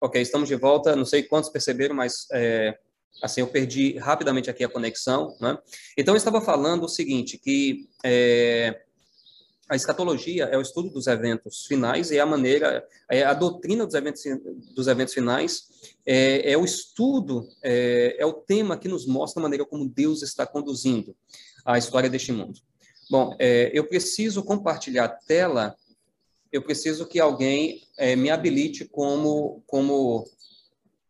Ok, estamos de volta. Não sei quantos perceberam, mas é, assim eu perdi rapidamente aqui a conexão. Né? Então eu estava falando o seguinte, que é, a escatologia é o estudo dos eventos finais e a maneira, é a doutrina dos eventos, dos eventos finais é, é o estudo, é, é o tema que nos mostra a maneira como Deus está conduzindo a história deste mundo. Bom, é, eu preciso compartilhar a tela eu preciso que alguém é, me habilite como, como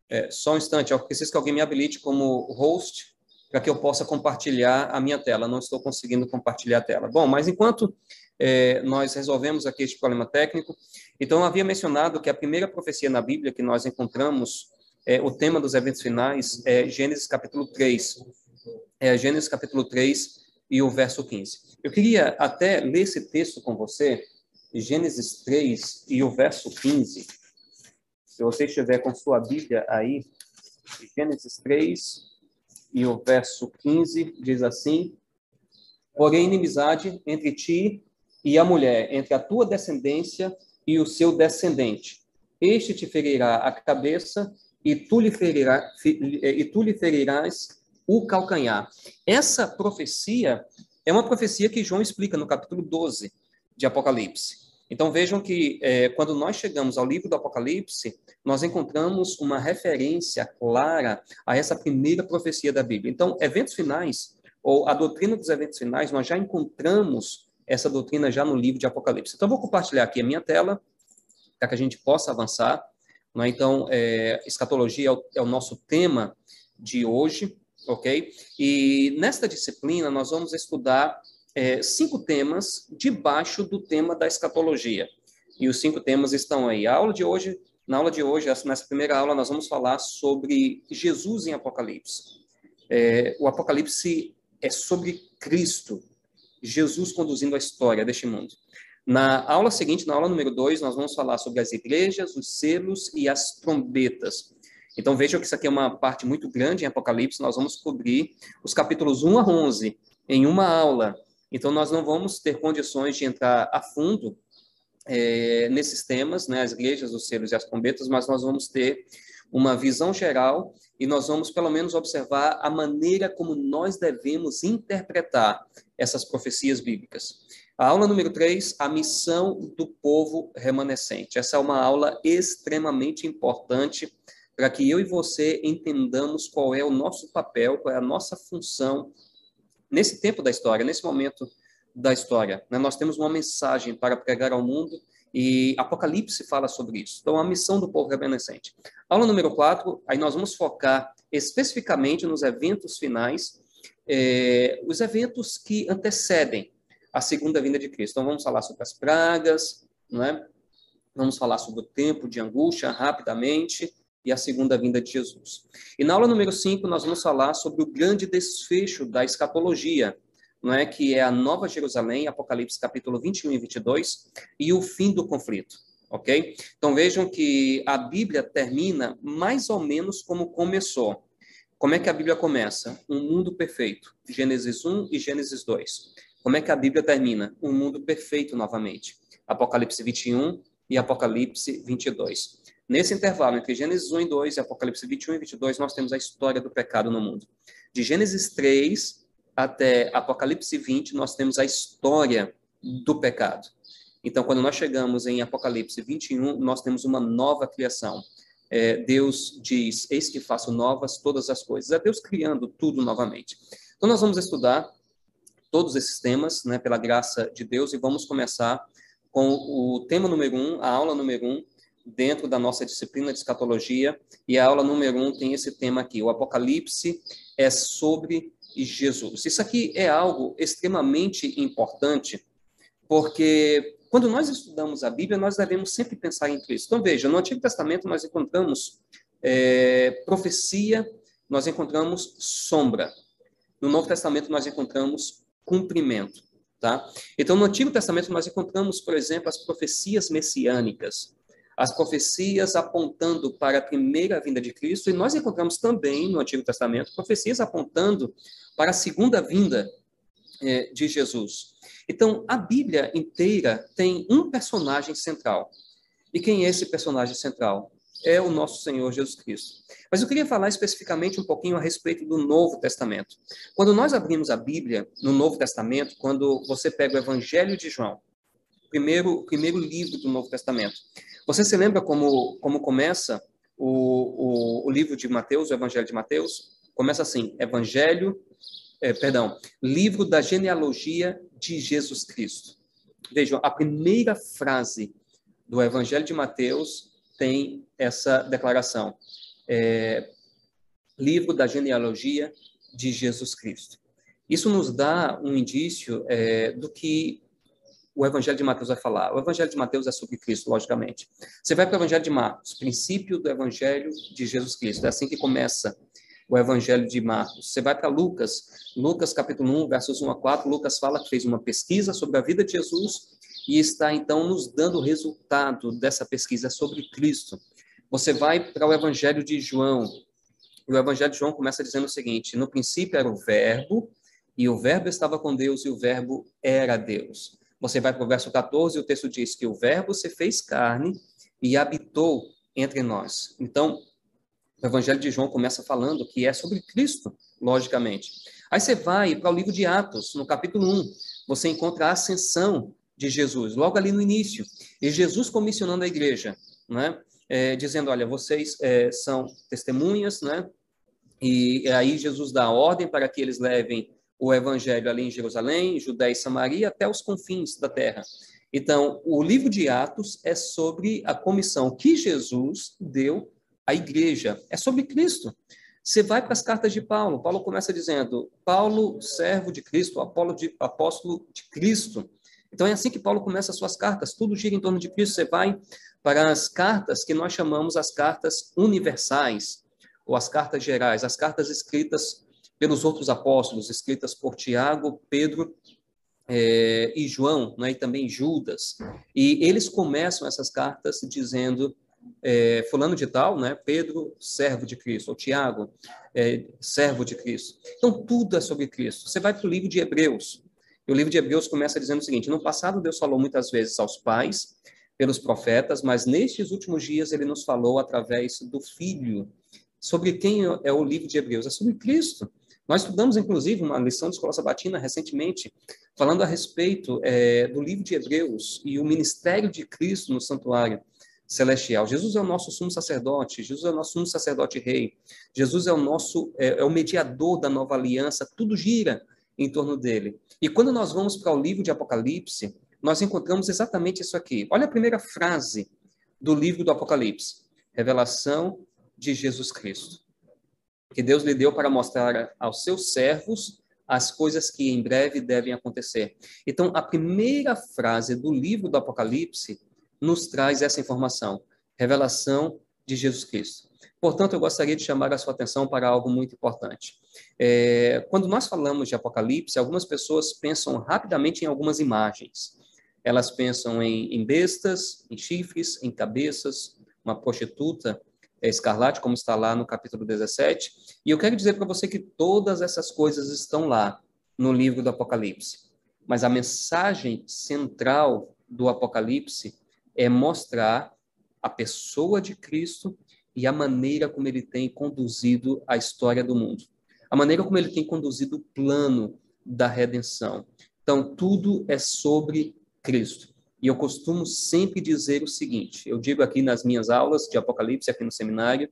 é, só um instante, eu preciso que alguém me habilite como host para que eu possa compartilhar a minha tela. Não estou conseguindo compartilhar a tela. Bom, mas enquanto é, nós resolvemos aqui este problema técnico, então eu havia mencionado que a primeira profecia na Bíblia que nós encontramos, é, o tema dos eventos finais, é Gênesis capítulo 3. É Gênesis capítulo 3 e o verso 15. Eu queria até ler esse texto com você, Gênesis 3 e o verso 15. Se você estiver com sua Bíblia aí, Gênesis 3 e o verso 15 diz assim: Porém, inimizade entre ti e a mulher, entre a tua descendência e o seu descendente. Este te ferirá a cabeça e tu lhe, ferirá, e tu lhe ferirás o calcanhar. Essa profecia é uma profecia que João explica no capítulo 12 de Apocalipse. Então vejam que é, quando nós chegamos ao livro do Apocalipse, nós encontramos uma referência clara a essa primeira profecia da Bíblia. Então, eventos finais, ou a doutrina dos eventos finais, nós já encontramos essa doutrina já no livro de Apocalipse. Então, vou compartilhar aqui a minha tela, para que a gente possa avançar. Né? Então, é, escatologia é o, é o nosso tema de hoje, ok? E nesta disciplina, nós vamos estudar é, cinco temas debaixo do tema da escatologia. E os cinco temas estão aí. A aula de hoje, na aula de hoje, nessa primeira aula, nós vamos falar sobre Jesus em Apocalipse. É, o Apocalipse é sobre Cristo, Jesus conduzindo a história deste mundo. Na aula seguinte, na aula número 2, nós vamos falar sobre as igrejas, os selos e as trombetas. Então vejam que isso aqui é uma parte muito grande em Apocalipse, nós vamos cobrir os capítulos 1 a 11 em uma aula. Então, nós não vamos ter condições de entrar a fundo é, nesses temas, né, as igrejas, os selos e as trombetas, mas nós vamos ter uma visão geral e nós vamos, pelo menos, observar a maneira como nós devemos interpretar essas profecias bíblicas. A aula número 3, a missão do povo remanescente. Essa é uma aula extremamente importante para que eu e você entendamos qual é o nosso papel, qual é a nossa função nesse tempo da história, nesse momento da história. Né? Nós temos uma mensagem para pregar ao mundo e Apocalipse fala sobre isso. Então, a missão do povo remanescente. Aula número 4, aí nós vamos focar especificamente nos eventos finais, eh, os eventos que antecedem a segunda vinda de Cristo. Então, vamos falar sobre as pragas, não é? Vamos falar sobre o tempo de angústia rapidamente, e a segunda vinda de Jesus. E na aula número 5, nós vamos falar sobre o grande desfecho da escatologia, não é que é a Nova Jerusalém, Apocalipse capítulo 21 e 22, e o fim do conflito, ok? Então vejam que a Bíblia termina mais ou menos como começou. Como é que a Bíblia começa? Um mundo perfeito, Gênesis 1 e Gênesis 2. Como é que a Bíblia termina? Um mundo perfeito novamente, Apocalipse 21 e Apocalipse 22. Nesse intervalo entre Gênesis 1 e 2 e Apocalipse 21 e 22, nós temos a história do pecado no mundo. De Gênesis 3 até Apocalipse 20, nós temos a história do pecado. Então, quando nós chegamos em Apocalipse 21, nós temos uma nova criação. É, Deus diz: Eis que faço novas todas as coisas. É Deus criando tudo novamente. Então, nós vamos estudar todos esses temas, né, pela graça de Deus, e vamos começar com o tema número um, a aula número um, dentro da nossa disciplina de escatologia, e a aula número um tem esse tema aqui. O Apocalipse é sobre Jesus. Isso aqui é algo extremamente importante, porque quando nós estudamos a Bíblia, nós devemos sempre pensar em Cristo. Então, veja, no Antigo Testamento nós encontramos é, profecia, nós encontramos sombra. No Novo Testamento nós encontramos cumprimento. Tá? Então, no Antigo Testamento, nós encontramos, por exemplo, as profecias messiânicas as profecias apontando para a primeira vinda de Cristo, e nós encontramos também no Antigo Testamento profecias apontando para a segunda vinda é, de Jesus. Então, a Bíblia inteira tem um personagem central. E quem é esse personagem central? é o nosso Senhor Jesus Cristo. Mas eu queria falar especificamente um pouquinho a respeito do Novo Testamento. Quando nós abrimos a Bíblia no Novo Testamento, quando você pega o Evangelho de João, primeiro primeiro livro do Novo Testamento, você se lembra como como começa o, o, o livro de Mateus, o Evangelho de Mateus? Começa assim: Evangelho, é, perdão, livro da genealogia de Jesus Cristo. Vejam, a primeira frase do Evangelho de Mateus tem essa declaração. É, livro da genealogia de Jesus Cristo. Isso nos dá um indício é, do que o Evangelho de Mateus vai falar. O Evangelho de Mateus é sobre Cristo, logicamente. Você vai para o Evangelho de Marcos, princípio do Evangelho de Jesus Cristo. É assim que começa o Evangelho de Marcos. Você vai para Lucas, Lucas capítulo 1, versos 1 a 4, Lucas fala que fez uma pesquisa sobre a vida de Jesus e está então nos dando o resultado dessa pesquisa sobre Cristo. Você vai para o Evangelho de João, e o Evangelho de João começa dizendo o seguinte: no princípio era o Verbo, e o Verbo estava com Deus, e o Verbo era Deus. Você vai para o verso 14, e o texto diz que o Verbo se fez carne e habitou entre nós. Então, o Evangelho de João começa falando que é sobre Cristo, logicamente. Aí você vai para o livro de Atos, no capítulo 1, você encontra a ascensão de Jesus, logo ali no início. E Jesus comissionando a igreja, né? É, dizendo, olha, vocês é, são testemunhas, né? E aí Jesus dá a ordem para que eles levem o evangelho ali em Jerusalém, Judéia e Samaria, até os confins da terra. Então, o livro de Atos é sobre a comissão que Jesus deu à igreja, é sobre Cristo. Você vai para as cartas de Paulo, Paulo começa dizendo, Paulo, servo de Cristo, Apolo de, apóstolo de Cristo. Então é assim que Paulo começa as suas cartas, tudo gira em torno de Cristo. Você vai para as cartas que nós chamamos as cartas universais, ou as cartas gerais, as cartas escritas pelos outros apóstolos, escritas por Tiago, Pedro é, e João, né, e também Judas. E eles começam essas cartas dizendo, é, fulano de tal, né, Pedro, servo de Cristo, ou Tiago, é, servo de Cristo. Então, tudo é sobre Cristo. Você vai para o livro de Hebreus, e o livro de Hebreus começa dizendo o seguinte: No passado, Deus falou muitas vezes aos pais, pelos profetas, mas nestes últimos dias ele nos falou através do Filho. Sobre quem é o livro de Hebreus? É sobre Cristo. Nós estudamos, inclusive, uma lição de escola sabatina recentemente, falando a respeito é, do livro de Hebreus e o ministério de Cristo no santuário celestial. Jesus é o nosso sumo sacerdote, Jesus é o nosso sumo sacerdote rei, Jesus é o nosso, é, é o mediador da nova aliança, tudo gira em torno dele. E quando nós vamos para o livro de Apocalipse, nós encontramos exatamente isso aqui. Olha a primeira frase do livro do Apocalipse: Revelação de Jesus Cristo. Que Deus lhe deu para mostrar aos seus servos as coisas que em breve devem acontecer. Então, a primeira frase do livro do Apocalipse nos traz essa informação: revelação de Jesus Cristo. Portanto, eu gostaria de chamar a sua atenção para algo muito importante. É, quando nós falamos de Apocalipse, algumas pessoas pensam rapidamente em algumas imagens. Elas pensam em, em bestas, em chifres, em cabeças, uma prostituta escarlate, como está lá no capítulo 17. E eu quero dizer para você que todas essas coisas estão lá no livro do Apocalipse. Mas a mensagem central do Apocalipse é mostrar a pessoa de Cristo e a maneira como ele tem conduzido a história do mundo, a maneira como ele tem conduzido o plano da redenção. Então, tudo é sobre Cristo. E eu costumo sempre dizer o seguinte: eu digo aqui nas minhas aulas de Apocalipse, aqui no seminário,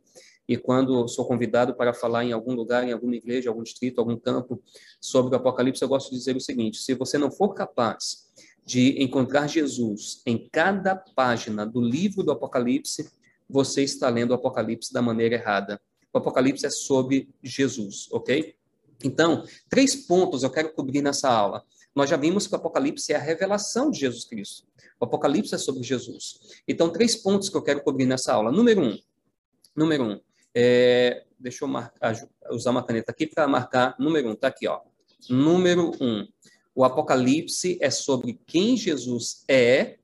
e quando sou convidado para falar em algum lugar, em alguma igreja, algum distrito, algum campo sobre o Apocalipse, eu gosto de dizer o seguinte: se você não for capaz de encontrar Jesus em cada página do livro do Apocalipse, você está lendo o Apocalipse da maneira errada. O Apocalipse é sobre Jesus, ok? Então, três pontos eu quero cobrir nessa aula. Nós já vimos que o Apocalipse é a revelação de Jesus Cristo. O Apocalipse é sobre Jesus. Então, três pontos que eu quero cobrir nessa aula. Número um. Número um. É, deixa eu marcar, usar uma caneta aqui para marcar. Número um, está aqui, ó. Número um. O Apocalipse é sobre quem Jesus é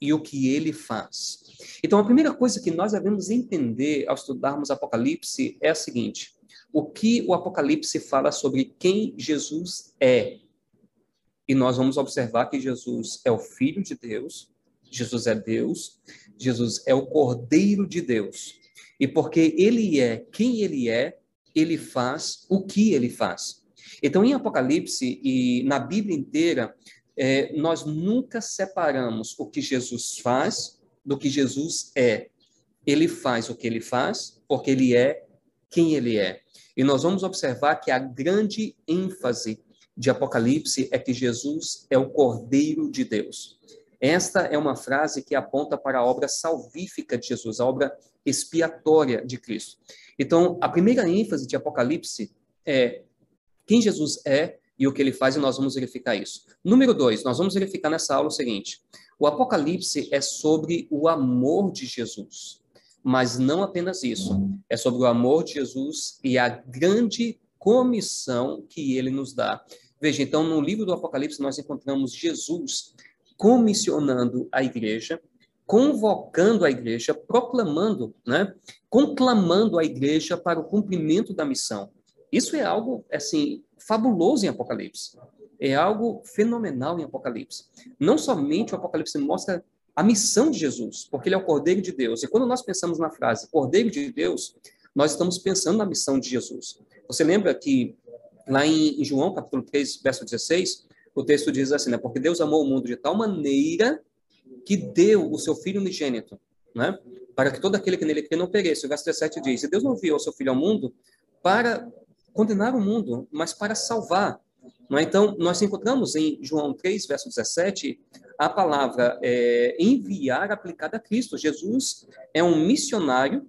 e o que ele faz. Então, a primeira coisa que nós devemos entender ao estudarmos Apocalipse é a seguinte: o que o Apocalipse fala sobre quem Jesus é. E nós vamos observar que Jesus é o Filho de Deus, Jesus é Deus, Jesus é o Cordeiro de Deus. E porque ele é quem ele é, ele faz o que ele faz. Então, em Apocalipse e na Bíblia inteira, é, nós nunca separamos o que Jesus faz do que Jesus é. Ele faz o que ele faz porque ele é quem ele é. E nós vamos observar que a grande ênfase de Apocalipse é que Jesus é o Cordeiro de Deus. Esta é uma frase que aponta para a obra salvífica de Jesus, a obra expiatória de Cristo. Então, a primeira ênfase de Apocalipse é quem Jesus é e o que ele faz, e nós vamos verificar isso. Número dois, nós vamos verificar nessa aula o seguinte: o Apocalipse é sobre o amor de Jesus, mas não apenas isso. É sobre o amor de Jesus e a grande comissão que ele nos dá. Veja, então, no livro do Apocalipse, nós encontramos Jesus comissionando a igreja, convocando a igreja, proclamando, né, conclamando a igreja para o cumprimento da missão. Isso é algo, assim, fabuloso em Apocalipse. É algo fenomenal em Apocalipse. Não somente o Apocalipse mostra a missão de Jesus, porque ele é o Cordeiro de Deus. E quando nós pensamos na frase Cordeiro de Deus, nós estamos pensando na missão de Jesus. Você lembra que lá em João, capítulo 3, verso 16, o texto diz assim, né? Porque Deus amou o mundo de tal maneira que deu o seu Filho unigênito, né? Para que todo aquele que nele crê não pereça. O verso 17 diz, e Deus não enviou o seu Filho ao mundo para condenar o mundo, mas para salvar. Não é? Então, nós encontramos em João 3, verso 17, a palavra é, enviar aplicada a Cristo. Jesus é um missionário,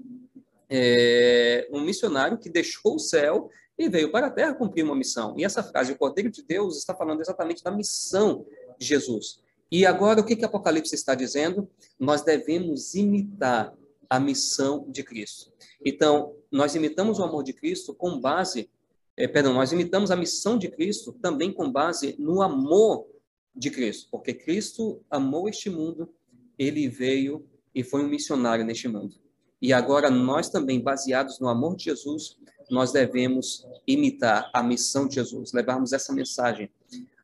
é, um missionário que deixou o céu e veio para a terra cumprir uma missão. E essa frase, o Cordeiro de Deus, está falando exatamente da missão de Jesus. E agora, o que, que Apocalipse está dizendo? Nós devemos imitar a missão de Cristo. Então, nós imitamos o amor de Cristo com base, é, perdão, nós imitamos a missão de Cristo também com base no amor de Cristo, porque Cristo amou este mundo, ele veio e foi um missionário neste mundo. E agora nós também, baseados no amor de Jesus, nós devemos imitar a missão de Jesus, levarmos essa mensagem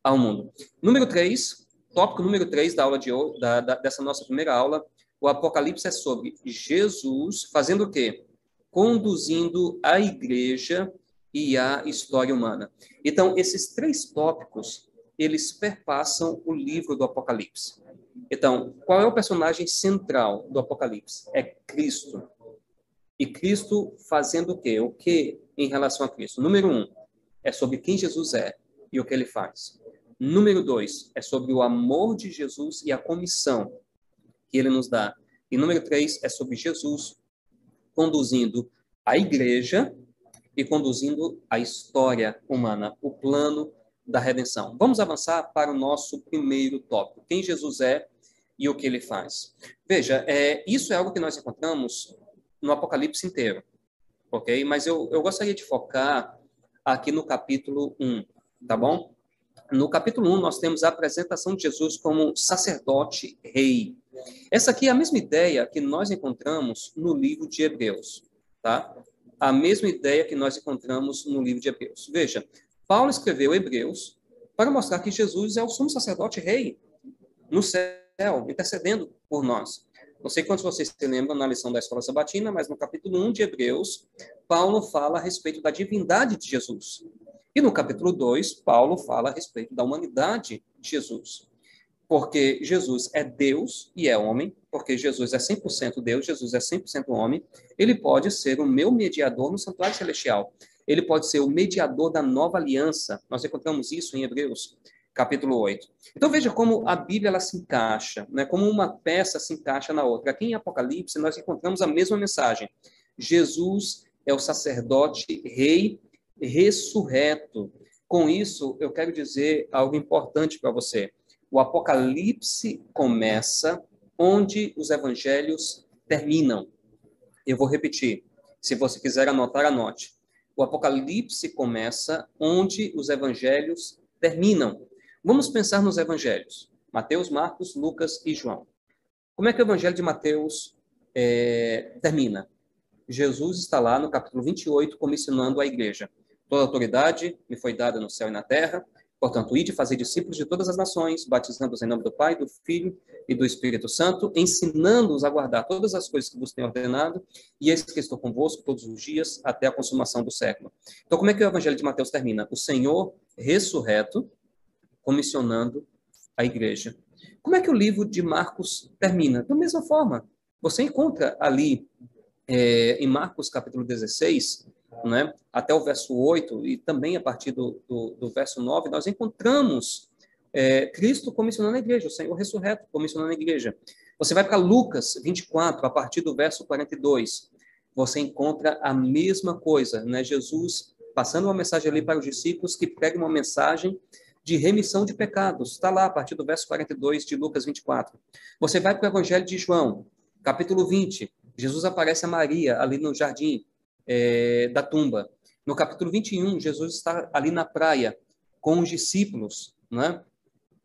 ao mundo. Número 3, tópico número 3 da aula de da, da, dessa nossa primeira aula, o Apocalipse é sobre Jesus fazendo o quê? Conduzindo a igreja e a história humana. Então, esses três tópicos, eles perpassam o livro do Apocalipse. Então, qual é o personagem central do Apocalipse? É Cristo. E Cristo fazendo o quê? O que em relação a Cristo? Número um, é sobre quem Jesus é e o que ele faz. Número dois, é sobre o amor de Jesus e a comissão que ele nos dá. E número três, é sobre Jesus conduzindo a igreja e conduzindo a história humana, o plano da redenção. Vamos avançar para o nosso primeiro tópico: quem Jesus é e o que ele faz. Veja, é, isso é algo que nós encontramos no Apocalipse inteiro, ok? Mas eu, eu gostaria de focar aqui no capítulo 1, tá bom? No capítulo 1, nós temos a apresentação de Jesus como sacerdote rei. Essa aqui é a mesma ideia que nós encontramos no livro de Hebreus, tá? A mesma ideia que nós encontramos no livro de Hebreus. Veja, Paulo escreveu Hebreus para mostrar que Jesus é o sumo sacerdote rei no céu, intercedendo por nós. Não sei quantos vocês se lembram na lição da escola sabatina, mas no capítulo 1 de Hebreus, Paulo fala a respeito da divindade de Jesus. E no capítulo 2, Paulo fala a respeito da humanidade de Jesus. Porque Jesus é Deus e é homem, porque Jesus é 100% Deus, Jesus é 100% homem, ele pode ser o meu mediador no santuário celestial. Ele pode ser o mediador da nova aliança. Nós encontramos isso em Hebreus capítulo 8. Então veja como a Bíblia ela se encaixa, né? como uma peça se encaixa na outra. Aqui em Apocalipse nós encontramos a mesma mensagem. Jesus é o sacerdote rei ressurreto. Com isso, eu quero dizer algo importante para você. O Apocalipse começa onde os evangelhos terminam. Eu vou repetir. Se você quiser anotar, anote. O Apocalipse começa onde os evangelhos terminam. Vamos pensar nos evangelhos: Mateus, Marcos, Lucas e João. Como é que o evangelho de Mateus é, termina? Jesus está lá no capítulo 28 comissionando a igreja. Toda autoridade me foi dada no céu e na terra. Portanto, ide fazer discípulos de todas as nações, batizando-os em nome do Pai, do Filho e do Espírito Santo, ensinando-os a guardar todas as coisas que vos tenho ordenado, e eis que estou convosco todos os dias até a consumação do século. Então, como é que o Evangelho de Mateus termina? O Senhor ressurreto, comissionando a igreja. Como é que o livro de Marcos termina? Da mesma forma. Você encontra ali, é, em Marcos capítulo 16, né, até o verso 8, e também a partir do, do, do verso 9, nós encontramos é, Cristo comissionando a igreja, o Senhor ressurreto comissionando a igreja. Você vai para Lucas 24, a partir do verso 42, você encontra a mesma coisa, né? Jesus passando uma mensagem ali para os discípulos que prega uma mensagem de remissão de pecados. Está lá a partir do verso 42 de Lucas 24. Você vai para o Evangelho de João, capítulo 20. Jesus aparece a Maria ali no jardim é, da tumba. No capítulo 21, Jesus está ali na praia com os discípulos, né?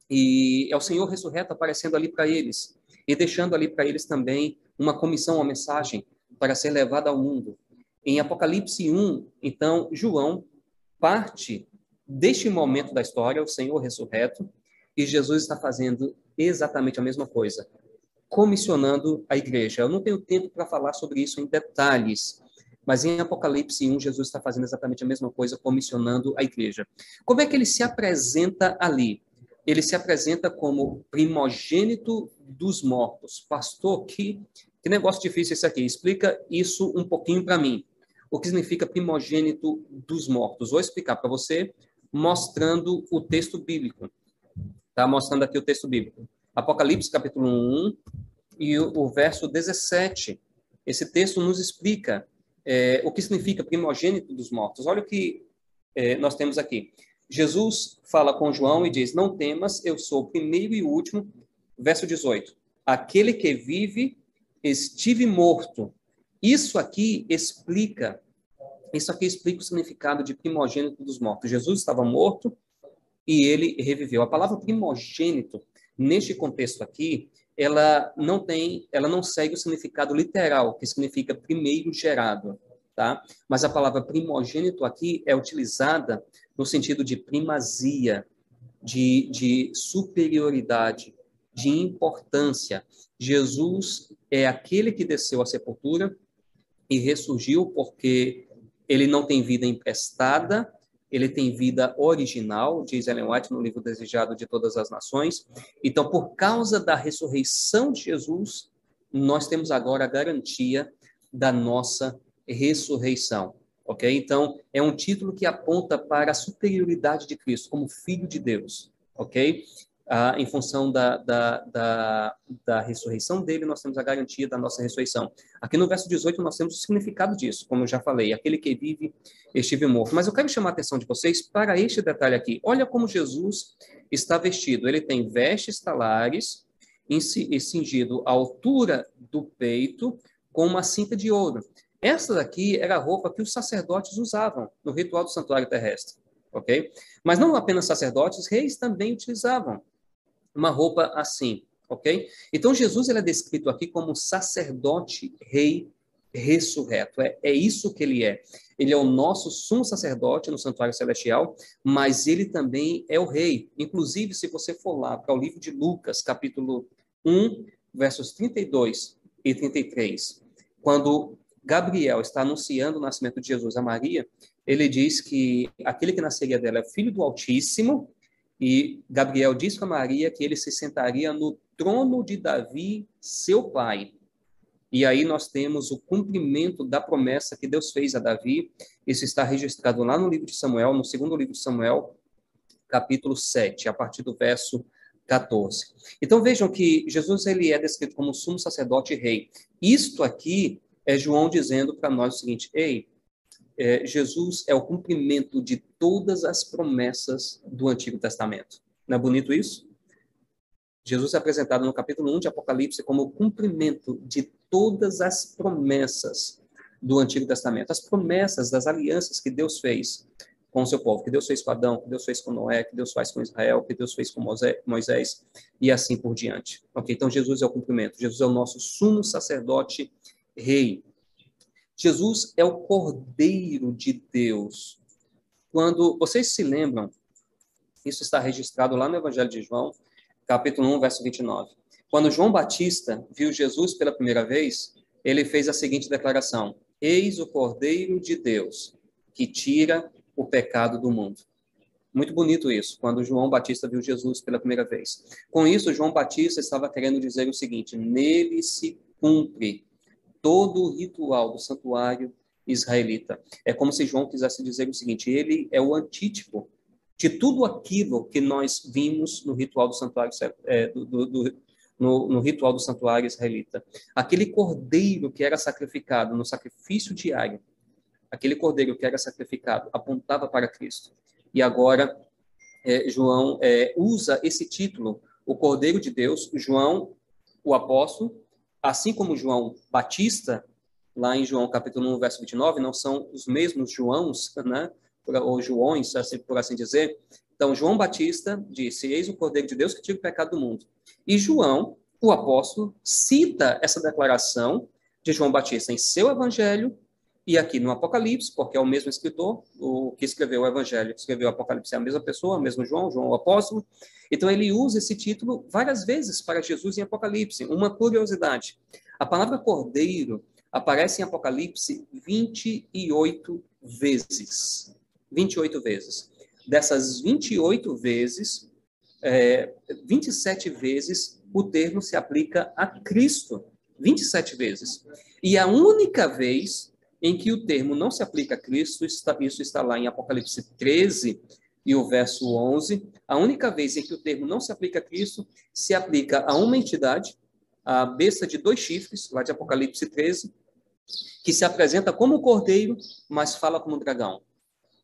E é o Senhor ressurreto aparecendo ali para eles e deixando ali para eles também uma comissão, uma mensagem para ser levada ao mundo. Em Apocalipse 1, então, João parte deste momento da história, o Senhor ressurreto, e Jesus está fazendo exatamente a mesma coisa, comissionando a igreja. Eu não tenho tempo para falar sobre isso em detalhes, mas em Apocalipse 1, Jesus está fazendo exatamente a mesma coisa, comissionando a igreja. Como é que ele se apresenta ali? Ele se apresenta como primogênito dos mortos. Pastor, que, que negócio difícil esse aqui. Explica isso um pouquinho para mim. O que significa primogênito dos mortos? Vou explicar para você, mostrando o texto bíblico. Tá mostrando aqui o texto bíblico. Apocalipse capítulo 1 e o, o verso 17. Esse texto nos explica é, o que significa primogênito dos mortos. Olha o que é, nós temos aqui. Jesus fala com João e diz: Não temas, eu sou o primeiro e o último. Verso 18: Aquele que vive, estive morto. Isso aqui explica, isso aqui explica o significado de primogênito dos mortos. Jesus estava morto e ele reviveu. A palavra primogênito, neste contexto aqui, ela não tem, ela não segue o significado literal, que significa primeiro gerado, tá? Mas a palavra primogênito aqui é utilizada no sentido de primazia, de, de superioridade, de importância. Jesus é aquele que desceu à sepultura e ressurgiu porque ele não tem vida emprestada, ele tem vida original, diz Ellen White no livro Desejado de Todas as Nações. Então, por causa da ressurreição de Jesus, nós temos agora a garantia da nossa ressurreição. Ok? Então, é um título que aponta para a superioridade de Cristo como Filho de Deus. Ok? Ah, em função da, da, da, da, ressurreição dele, nós temos a garantia da nossa ressurreição. Aqui no verso 18, nós temos o significado disso, como eu já falei, aquele que vive estive morto. Mas eu quero chamar a atenção de vocês para este detalhe aqui. Olha como Jesus está vestido. Ele tem vestes talares, cingido à altura do peito, com uma cinta de ouro. Essa daqui era a roupa que os sacerdotes usavam no ritual do santuário terrestre, ok? Mas não apenas sacerdotes, reis também utilizavam uma roupa assim, ok? Então Jesus ele é descrito aqui como sacerdote rei ressurreto. É, é isso que ele é. Ele é o nosso sumo sacerdote no santuário celestial, mas ele também é o rei. Inclusive, se você for lá para o livro de Lucas, capítulo 1, versos 32 e 33, quando Gabriel está anunciando o nascimento de Jesus a Maria, ele diz que aquele que nasceria dela é filho do Altíssimo, e Gabriel diz para Maria que ele se sentaria no trono de Davi, seu pai. E aí nós temos o cumprimento da promessa que Deus fez a Davi. Isso está registrado lá no livro de Samuel, no segundo livro de Samuel, capítulo 7, a partir do verso 14. Então vejam que Jesus ele é descrito como sumo sacerdote e rei. Isto aqui é João dizendo para nós o seguinte: ei, é, Jesus é o cumprimento de todas as promessas do Antigo Testamento. Não é bonito isso? Jesus é apresentado no capítulo 1 de Apocalipse como o cumprimento de todas as promessas do Antigo Testamento, as promessas das alianças que Deus fez com o seu povo, que Deus fez com Adão, que Deus fez com Noé, que Deus faz com Israel, que Deus fez com Moisés e assim por diante. Ok? Então Jesus é o cumprimento. Jesus é o nosso sumo sacerdote rei. Jesus é o Cordeiro de Deus. Quando vocês se lembram Isso está registrado lá no Evangelho de João, capítulo 1, verso 29. Quando João Batista viu Jesus pela primeira vez, ele fez a seguinte declaração: Eis o Cordeiro de Deus, que tira o pecado do mundo. Muito bonito isso, quando João Batista viu Jesus pela primeira vez. Com isso, João Batista estava querendo dizer o seguinte: nele se cumpre todo o ritual do santuário israelita. É como se João quisesse dizer o seguinte: ele é o antítipo de tudo aquilo que nós vimos no ritual do santuário é, do, do, do, no, no, ritual do santuário israelita. Aquele cordeiro que era sacrificado no sacrifício diário, aquele cordeiro que era sacrificado apontava para Cristo. E agora é, João é, usa esse título, o Cordeiro de Deus. João, o apóstolo, assim como João Batista, lá em João capítulo 1, verso 29, não são os mesmos Joãos, né? ou Joões, assim, por assim dizer. Então, João Batista disse: Eis o Cordeiro de Deus que tira o pecado do mundo. E João, o apóstolo, cita essa declaração de João Batista em seu evangelho e aqui no Apocalipse, porque é o mesmo escritor, o que escreveu o Evangelho, escreveu o Apocalipse é a mesma pessoa, o mesmo João, João o apóstolo. Então ele usa esse título várias vezes para Jesus em Apocalipse. Uma curiosidade: a palavra cordeiro aparece em Apocalipse 28 vezes. 28 vezes. Dessas 28 vezes, é, 27 vezes o termo se aplica a Cristo. 27 vezes. E a única vez em que o termo não se aplica a Cristo, isso está lá em Apocalipse 13 e o verso 11. A única vez em que o termo não se aplica a Cristo, se aplica a uma entidade, a besta de dois chifres, lá de Apocalipse 13, que se apresenta como cordeiro, mas fala como dragão.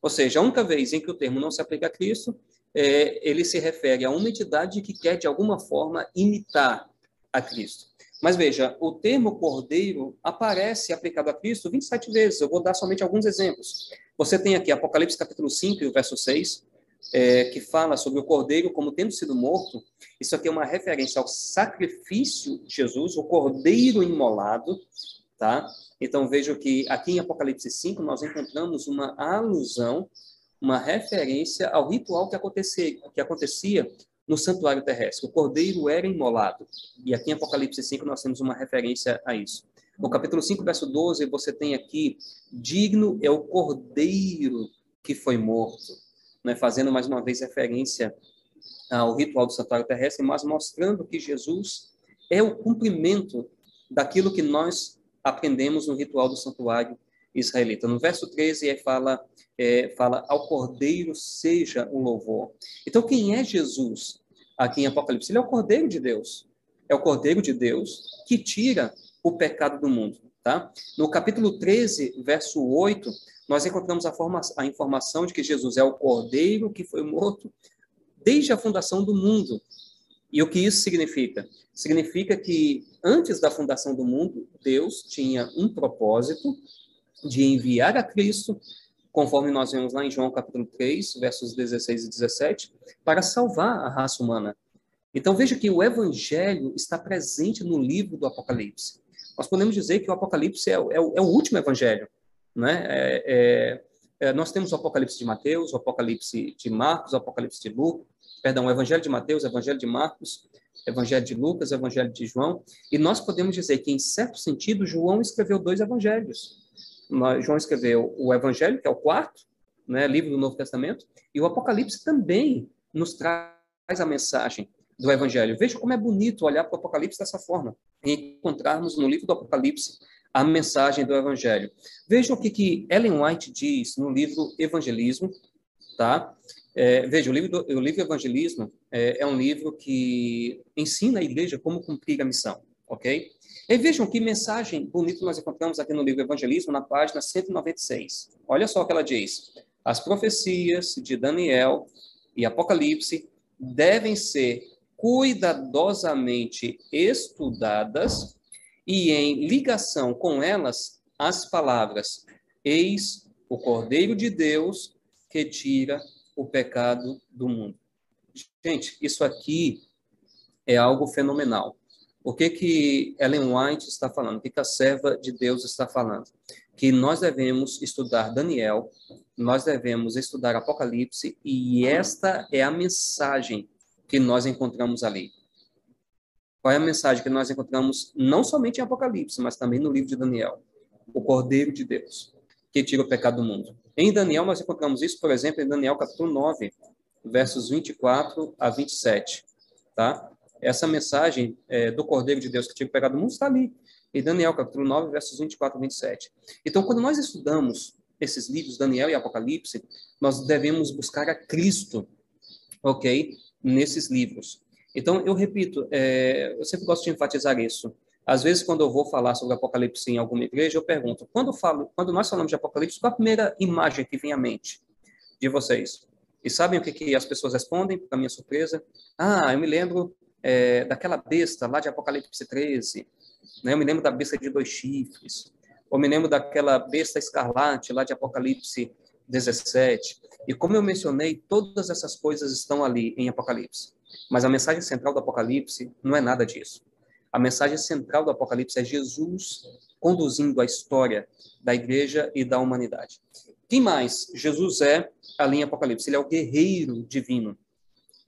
Ou seja, a única vez em que o termo não se aplica a Cristo, é, ele se refere a uma entidade que quer, de alguma forma, imitar a Cristo. Mas veja, o termo cordeiro aparece aplicado a Cristo 27 vezes. Eu vou dar somente alguns exemplos. Você tem aqui Apocalipse capítulo 5 e o verso 6, é, que fala sobre o cordeiro como tendo sido morto. Isso aqui é uma referência ao sacrifício de Jesus, o cordeiro imolado, tá? Então veja que aqui em Apocalipse 5 nós encontramos uma alusão, uma referência ao ritual que acontecia, que acontecia no santuário terrestre. O cordeiro era imolado. E aqui em Apocalipse 5 nós temos uma referência a isso. No capítulo 5, verso 12, você tem aqui: digno é o cordeiro que foi morto. Né? Fazendo mais uma vez referência ao ritual do santuário terrestre, mas mostrando que Jesus é o cumprimento daquilo que nós aprendemos no ritual do santuário israelita. No verso 13, ele fala, é, fala ao cordeiro seja o louvor. Então, quem é Jesus aqui em Apocalipse? Ele é o cordeiro de Deus. É o cordeiro de Deus que tira o pecado do mundo. Tá? No capítulo 13, verso 8, nós encontramos a, forma, a informação de que Jesus é o cordeiro que foi morto desde a fundação do mundo. E o que isso significa? Significa que antes da fundação do mundo, Deus tinha um propósito de enviar a Cristo, conforme nós vemos lá em João capítulo 3, versos 16 e 17, para salvar a raça humana. Então veja que o evangelho está presente no livro do Apocalipse. Nós podemos dizer que o Apocalipse é, é, é o último evangelho. Né? É, é, é, nós temos o Apocalipse de Mateus, o Apocalipse de Marcos, o Apocalipse de Lucas, perdão, o Evangelho de Mateus, o Evangelho de Marcos, o Evangelho de Lucas, o Evangelho de João, e nós podemos dizer que, em certo sentido, João escreveu dois evangelhos. João escreveu o Evangelho, que é o quarto né, livro do Novo Testamento, e o Apocalipse também nos traz a mensagem do Evangelho. Veja como é bonito olhar para o Apocalipse dessa forma, e encontrarmos no livro do Apocalipse a mensagem do Evangelho. Veja o que, que Ellen White diz no livro Evangelismo, tá? É, veja, o livro, do, o livro Evangelismo é, é um livro que ensina a igreja como cumprir a missão, ok? E vejam que mensagem bonita nós encontramos aqui no livro Evangelismo, na página 196. Olha só o que ela diz. As profecias de Daniel e Apocalipse devem ser cuidadosamente estudadas e em ligação com elas as palavras: Eis o Cordeiro de Deus que tira o pecado do mundo. Gente, isso aqui é algo fenomenal. O que que Ellen White está falando? O que, que a serva de Deus está falando? que nós devemos estudar Daniel, nós devemos estudar Apocalipse, e esta é a mensagem que nós encontramos ali. Qual é a mensagem que nós encontramos não somente em Apocalipse, mas também no livro de Daniel? O Cordeiro de Deus, que tira o pecado do mundo. Em Daniel, nós encontramos isso, por exemplo, em Daniel capítulo 9, versos 24 a 27. Tá? Essa mensagem é, do Cordeiro de Deus que tira o pecado do mundo está ali, em Daniel capítulo 9, versos 24 a 27. Então, quando nós estudamos esses livros, Daniel e Apocalipse, nós devemos buscar a Cristo, ok? Nesses livros. Então, eu repito, é, eu sempre gosto de enfatizar isso. Às vezes, quando eu vou falar sobre Apocalipse em alguma igreja, eu pergunto: quando, falo, quando nós falamos de Apocalipse, qual a primeira imagem que vem à mente de vocês? E sabem o que, que as pessoas respondem, para minha surpresa? Ah, eu me lembro é, daquela besta lá de Apocalipse 13. Né? Eu me lembro da besta de dois chifres. Ou me lembro daquela besta escarlate lá de Apocalipse 17. E como eu mencionei, todas essas coisas estão ali em Apocalipse. Mas a mensagem central do Apocalipse não é nada disso. A mensagem central do Apocalipse é Jesus conduzindo a história da igreja e da humanidade. Quem mais? Jesus é ali em Apocalipse, ele é o guerreiro divino.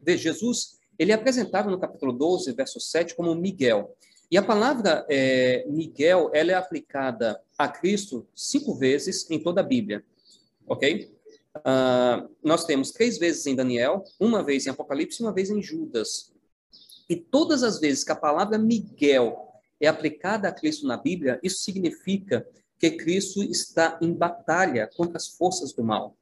Veja, Jesus, ele é apresentado no capítulo 12, verso 7, como Miguel. E a palavra é, Miguel, ela é aplicada a Cristo cinco vezes em toda a Bíblia, ok? Uh, nós temos três vezes em Daniel, uma vez em Apocalipse e uma vez em Judas. E todas as vezes que a palavra Miguel é aplicada a Cristo na Bíblia, isso significa que Cristo está em batalha contra as forças do mal.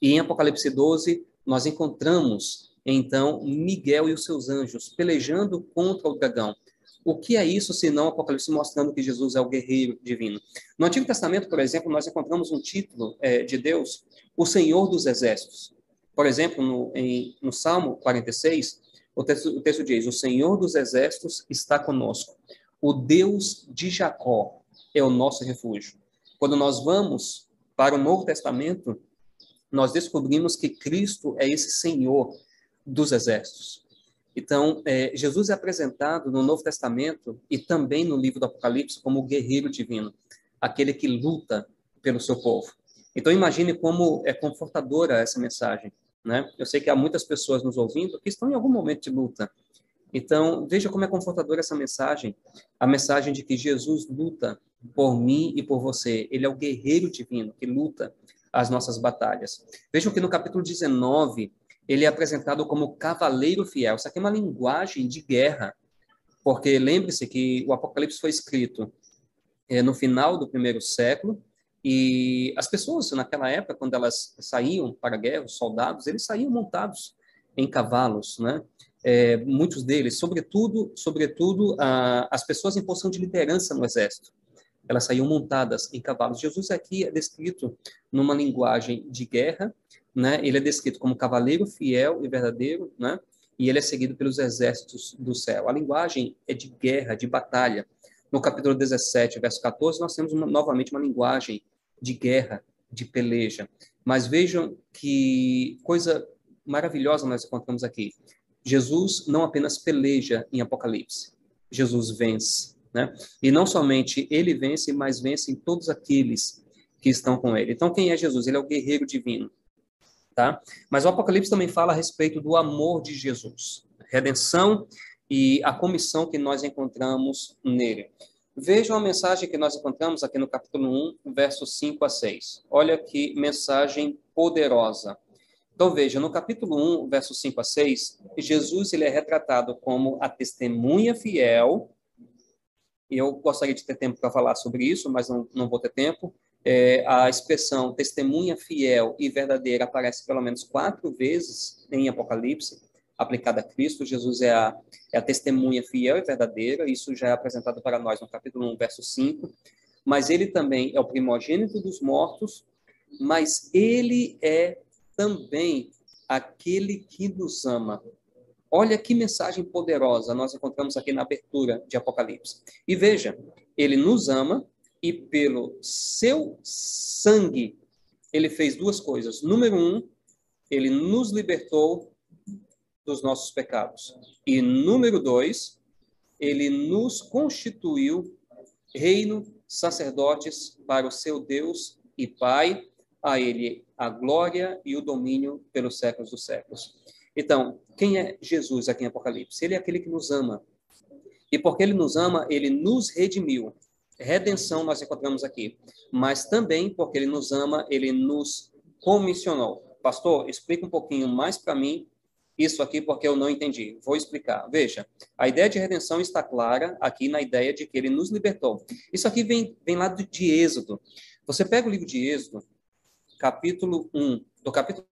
E em Apocalipse 12, nós encontramos, então, Miguel e os seus anjos pelejando contra o dragão. O que é isso, senão o Apocalipse mostrando que Jesus é o guerreiro divino? No Antigo Testamento, por exemplo, nós encontramos um título é, de Deus o Senhor dos Exércitos. Por exemplo, no, em, no Salmo 46, o texto, o texto diz: O Senhor dos Exércitos está conosco. O Deus de Jacó é o nosso refúgio. Quando nós vamos para o Novo Testamento, nós descobrimos que Cristo é esse Senhor dos exércitos. Então, é, Jesus é apresentado no Novo Testamento e também no livro do Apocalipse como o guerreiro divino, aquele que luta pelo seu povo. Então imagine como é confortadora essa mensagem, né? Eu sei que há muitas pessoas nos ouvindo que estão em algum momento de luta. Então veja como é confortadora essa mensagem, a mensagem de que Jesus luta por mim e por você. Ele é o guerreiro divino que luta as nossas batalhas. Vejam que no capítulo 19 ele é apresentado como cavaleiro fiel. Isso aqui é uma linguagem de guerra, porque lembre-se que o Apocalipse foi escrito é, no final do primeiro século e as pessoas, naquela época, quando elas saíam para a guerra, os soldados, eles saíam montados em cavalos, né? É, muitos deles, sobretudo, sobretudo a, as pessoas em posição de liderança no exército, elas saíam montadas em cavalos. Jesus aqui é descrito numa linguagem de guerra, né? Ele é descrito como cavaleiro fiel e verdadeiro, né? E ele é seguido pelos exércitos do céu. A linguagem é de guerra, de batalha. No capítulo 17, verso 14, nós temos uma, novamente uma linguagem de guerra, de peleja. Mas vejam que coisa maravilhosa nós encontramos aqui. Jesus não apenas peleja em Apocalipse, Jesus vence. Né? E não somente ele vence, mas vence todos aqueles que estão com ele. Então, quem é Jesus? Ele é o guerreiro divino. Tá? Mas o Apocalipse também fala a respeito do amor de Jesus, redenção e a comissão que nós encontramos nele. Vejam a mensagem que nós encontramos aqui no capítulo 1, versos 5 a 6. Olha que mensagem poderosa. Então veja, no capítulo 1, versos 5 a 6, Jesus ele é retratado como a testemunha fiel. E eu gostaria de ter tempo para falar sobre isso, mas não, não vou ter tempo. É, a expressão testemunha fiel e verdadeira aparece pelo menos quatro vezes em Apocalipse aplicada a Cristo. Jesus é a, é a testemunha fiel e verdadeira, isso já é apresentado para nós no capítulo 1, verso 5. Mas ele também é o primogênito dos mortos, mas ele é também aquele que nos ama. Olha que mensagem poderosa nós encontramos aqui na abertura de Apocalipse. E veja, ele nos ama e pelo seu sangue ele fez duas coisas. Número um, ele nos libertou dos nossos pecados. E número dois, ele nos constituiu reino sacerdotes para o seu Deus e Pai, a ele a glória e o domínio pelos séculos dos séculos. Então, quem é Jesus aqui em Apocalipse? Ele é aquele que nos ama. E porque ele nos ama, ele nos redimiu. Redenção nós encontramos aqui. Mas também porque ele nos ama, ele nos comissionou. Pastor, explica um pouquinho mais para mim isso aqui porque eu não entendi. Vou explicar. Veja, a ideia de redenção está clara aqui na ideia de que ele nos libertou. Isso aqui vem, vem lá de Êxodo. Você pega o livro de Êxodo, capítulo 1, do capítulo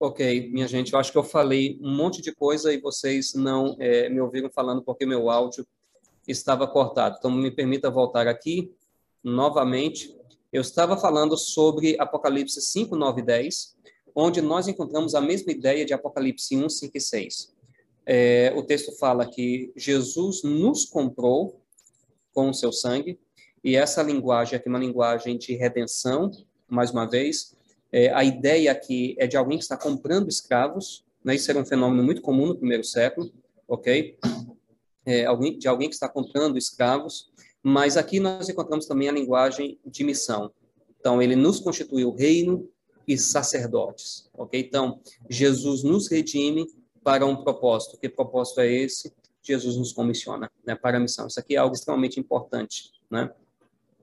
Ok, minha gente, eu acho que eu falei um monte de coisa e vocês não é, me ouviram falando porque meu áudio estava cortado. Então, me permita voltar aqui novamente. Eu estava falando sobre Apocalipse 5, 9 e 10, onde nós encontramos a mesma ideia de Apocalipse 1, 5 e 6. É, o texto fala que Jesus nos comprou com o seu sangue, e essa linguagem aqui é uma linguagem de redenção, mais uma vez. É, a ideia aqui é de alguém que está comprando escravos, né? isso era um fenômeno muito comum no primeiro século, ok? É, alguém, de alguém que está comprando escravos, mas aqui nós encontramos também a linguagem de missão. Então, ele nos constituiu reino e sacerdotes, ok? Então, Jesus nos redime para um propósito. Que propósito é esse? Jesus nos comissiona né, para a missão. Isso aqui é algo extremamente importante, né?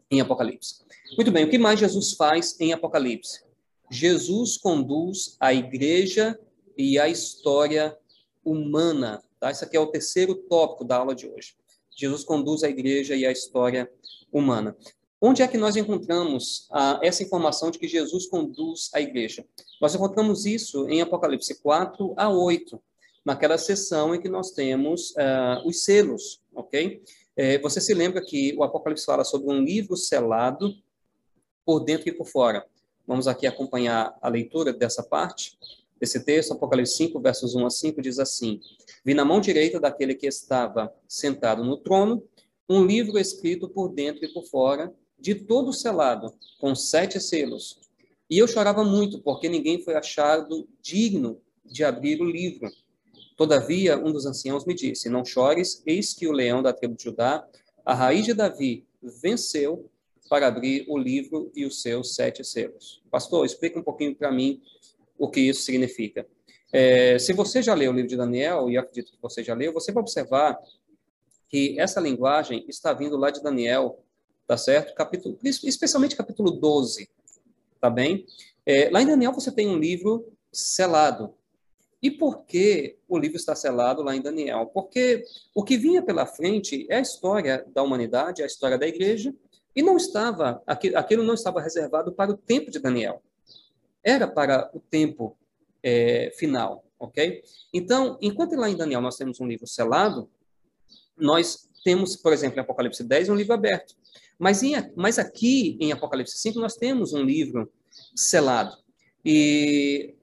Em Apocalipse. Muito bem, o que mais Jesus faz em Apocalipse? Jesus conduz a igreja e a história humana. Tá? Esse aqui é o terceiro tópico da aula de hoje. Jesus conduz a igreja e a história humana. Onde é que nós encontramos ah, essa informação de que Jesus conduz a igreja? Nós encontramos isso em Apocalipse 4 a 8, naquela sessão em que nós temos ah, os selos, ok? É, você se lembra que o Apocalipse fala sobre um livro selado por dentro e por fora. Vamos aqui acompanhar a leitura dessa parte. Esse texto, Apocalipse 5, versos 1 a 5, diz assim: Vi na mão direita daquele que estava sentado no trono um livro escrito por dentro e por fora, de todo selado, com sete selos. E eu chorava muito, porque ninguém foi achado digno de abrir o livro. Todavia, um dos anciãos me disse: Não chores, eis que o leão da tribo de Judá, a raiz de Davi, venceu para abrir o livro e os seus sete selos. Pastor, explica um pouquinho para mim o que isso significa. É, se você já leu o livro de Daniel, e acredito que você já leu, você vai observar que essa linguagem está vindo lá de Daniel, tá certo? Capítulo, especialmente capítulo 12, tá bem? É, lá em Daniel você tem um livro selado. E por que o livro está selado lá em Daniel? Porque o que vinha pela frente é a história da humanidade, a história da igreja, e não estava, aquilo não estava reservado para o tempo de Daniel era para o tempo é, final, ok? Então, enquanto lá em Daniel nós temos um livro selado, nós temos, por exemplo, em Apocalipse 10, um livro aberto. Mas, em, mas aqui, em Apocalipse 5, nós temos um livro selado. E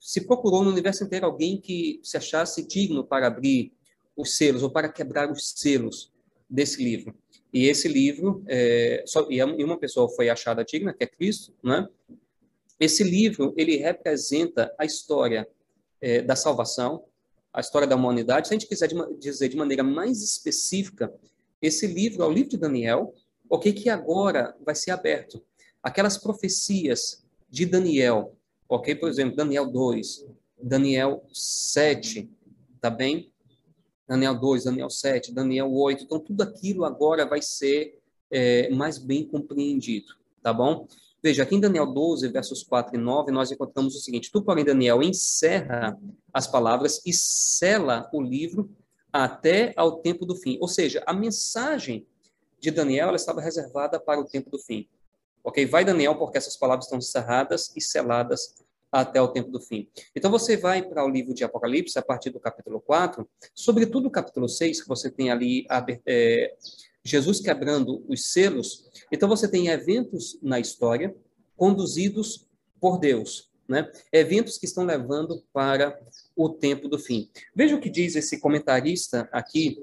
se procurou no universo inteiro alguém que se achasse digno para abrir os selos ou para quebrar os selos desse livro. E esse livro, é, só, e uma pessoa foi achada digna, que é Cristo, né? Esse livro, ele representa a história é, da salvação, a história da humanidade. Se a gente quiser de, dizer de maneira mais específica, esse livro é o livro de Daniel, ok, que agora vai ser aberto. Aquelas profecias de Daniel, ok, por exemplo, Daniel 2, Daniel 7, tá bem? Daniel 2, Daniel 7, Daniel 8. Então, tudo aquilo agora vai ser é, mais bem compreendido, tá bom? Veja, aqui em Daniel 12, versos 4 e 9, nós encontramos o seguinte: Tu, porém, Daniel, encerra as palavras e sela o livro até ao tempo do fim. Ou seja, a mensagem de Daniel ela estava reservada para o tempo do fim. Ok? Vai, Daniel, porque essas palavras estão encerradas e seladas até o tempo do fim. Então, você vai para o livro de Apocalipse, a partir do capítulo 4, sobretudo o capítulo 6, que você tem ali é, Jesus quebrando os selos. Então você tem eventos na história conduzidos por Deus, né? Eventos que estão levando para o tempo do fim. Veja o que diz esse comentarista aqui.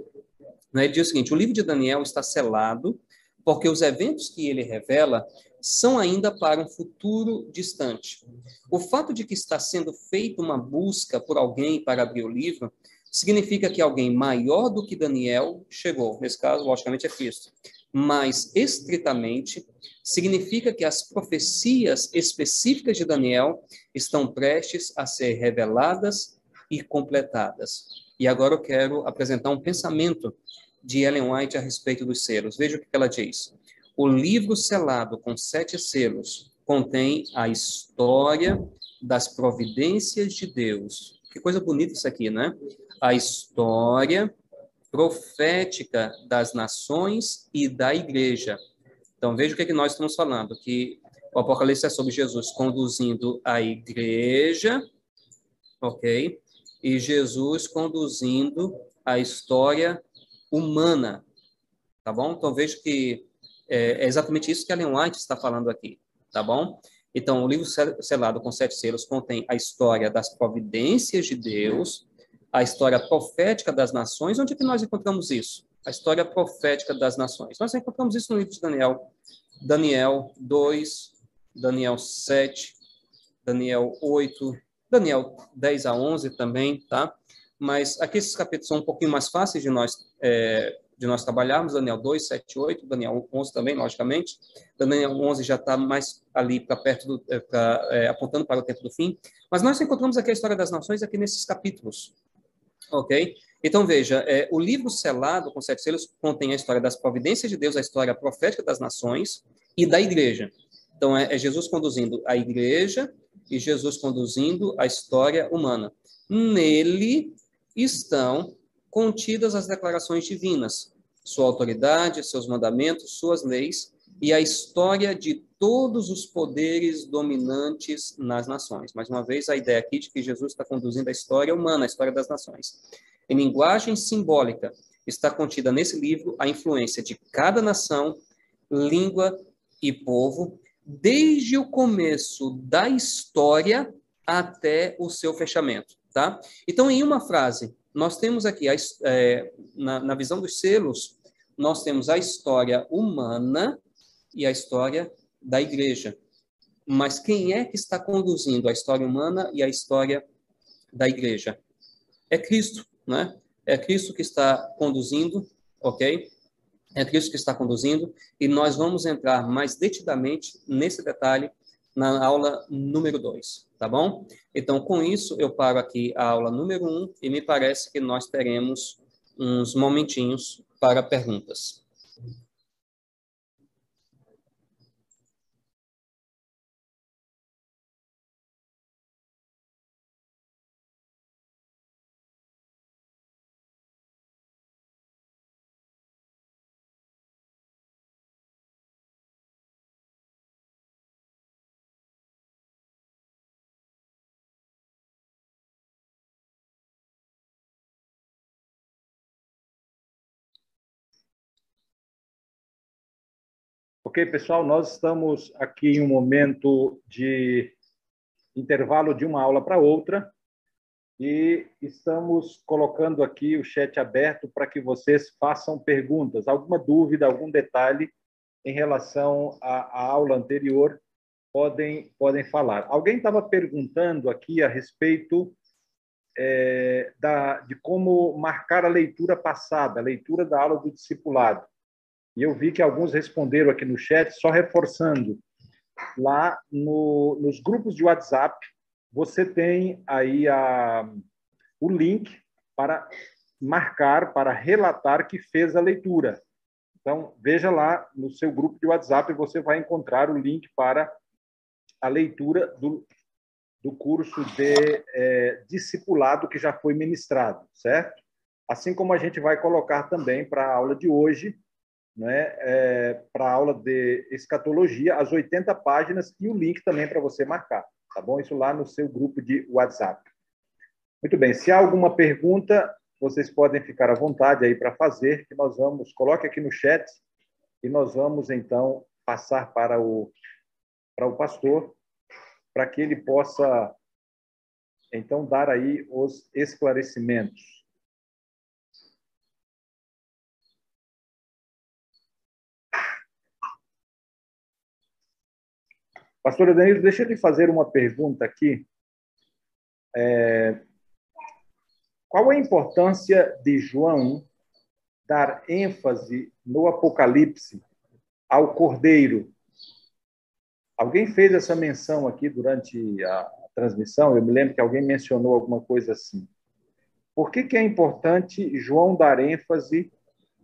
Né? Ele diz o seguinte: o livro de Daniel está selado porque os eventos que ele revela são ainda para um futuro distante. O fato de que está sendo feita uma busca por alguém para abrir o livro significa que alguém maior do que Daniel chegou. Nesse caso, logicamente, é Cristo. Mas, estritamente, significa que as profecias específicas de Daniel estão prestes a ser reveladas e completadas. E agora eu quero apresentar um pensamento de Ellen White a respeito dos selos. Veja o que ela diz. O livro selado com sete selos contém a história das providências de Deus. Que coisa bonita isso aqui, né? a história profética das nações e da igreja. Então, veja o que, é que nós estamos falando, que o Apocalipse é sobre Jesus conduzindo a igreja ok? E Jesus conduzindo a história humana, tá bom? Então veja que é, é exatamente isso que Ellen White está falando aqui, tá bom? Então, o livro selado com sete selos contém a história das providências de Deus, a história profética das nações. Onde é que nós encontramos isso? A história profética das nações. Nós encontramos isso no livro de Daniel, Daniel 2, Daniel 7, Daniel 8, Daniel 10 a 11 também, tá? Mas aqui esses capítulos são um pouquinho mais fáceis de nós é, de nós trabalharmos, Daniel 2, 7, 8, Daniel 11 também, logicamente. Daniel 11 já está mais ali para perto, do, é, pra, é, apontando para o tempo do fim. Mas nós encontramos aqui a história das nações aqui nesses capítulos, ok? Então, veja, é, o livro selado com sete selos contém a história das providências de Deus, a história profética das nações e da igreja. Então, é, é Jesus conduzindo a igreja e Jesus conduzindo a história humana. Nele estão contidas as declarações divinas, sua autoridade, seus mandamentos, suas leis e a história de todos os poderes dominantes nas nações. Mais uma vez, a ideia aqui de que Jesus está conduzindo a história humana, a história das nações. Em linguagem simbólica, está contida nesse livro a influência de cada nação, língua e povo, desde o começo da história até o seu fechamento, tá? Então, em uma frase, nós temos aqui, a, é, na, na visão dos selos, nós temos a história humana e a história da igreja. Mas quem é que está conduzindo a história humana e a história da igreja? É Cristo, né? É Cristo que está conduzindo, ok? É Cristo que está conduzindo, e nós vamos entrar mais detidamente nesse detalhe na aula número 2, tá bom? Então, com isso, eu paro aqui a aula número 1 um, e me parece que nós teremos uns momentinhos para perguntas. Ok, pessoal, nós estamos aqui em um momento de intervalo de uma aula para outra e estamos colocando aqui o chat aberto para que vocês façam perguntas, alguma dúvida, algum detalhe em relação à, à aula anterior, podem, podem falar. Alguém estava perguntando aqui a respeito é, da, de como marcar a leitura passada, a leitura da aula do discipulado. E eu vi que alguns responderam aqui no chat, só reforçando. Lá no, nos grupos de WhatsApp, você tem aí a, o link para marcar, para relatar que fez a leitura. Então, veja lá no seu grupo de WhatsApp, você vai encontrar o link para a leitura do, do curso de é, discipulado que já foi ministrado, certo? Assim como a gente vai colocar também para a aula de hoje né, é, para a aula de escatologia, as 80 páginas e o link também para você marcar, tá bom? Isso lá no seu grupo de WhatsApp. Muito bem, se há alguma pergunta, vocês podem ficar à vontade aí para fazer, que nós vamos, coloque aqui no chat e nós vamos então passar para o para o pastor para que ele possa então dar aí os esclarecimentos. Pastor Danilo, deixa eu lhe fazer uma pergunta aqui. É, qual a importância de João dar ênfase no Apocalipse ao Cordeiro? Alguém fez essa menção aqui durante a transmissão? Eu me lembro que alguém mencionou alguma coisa assim. Por que, que é importante João dar ênfase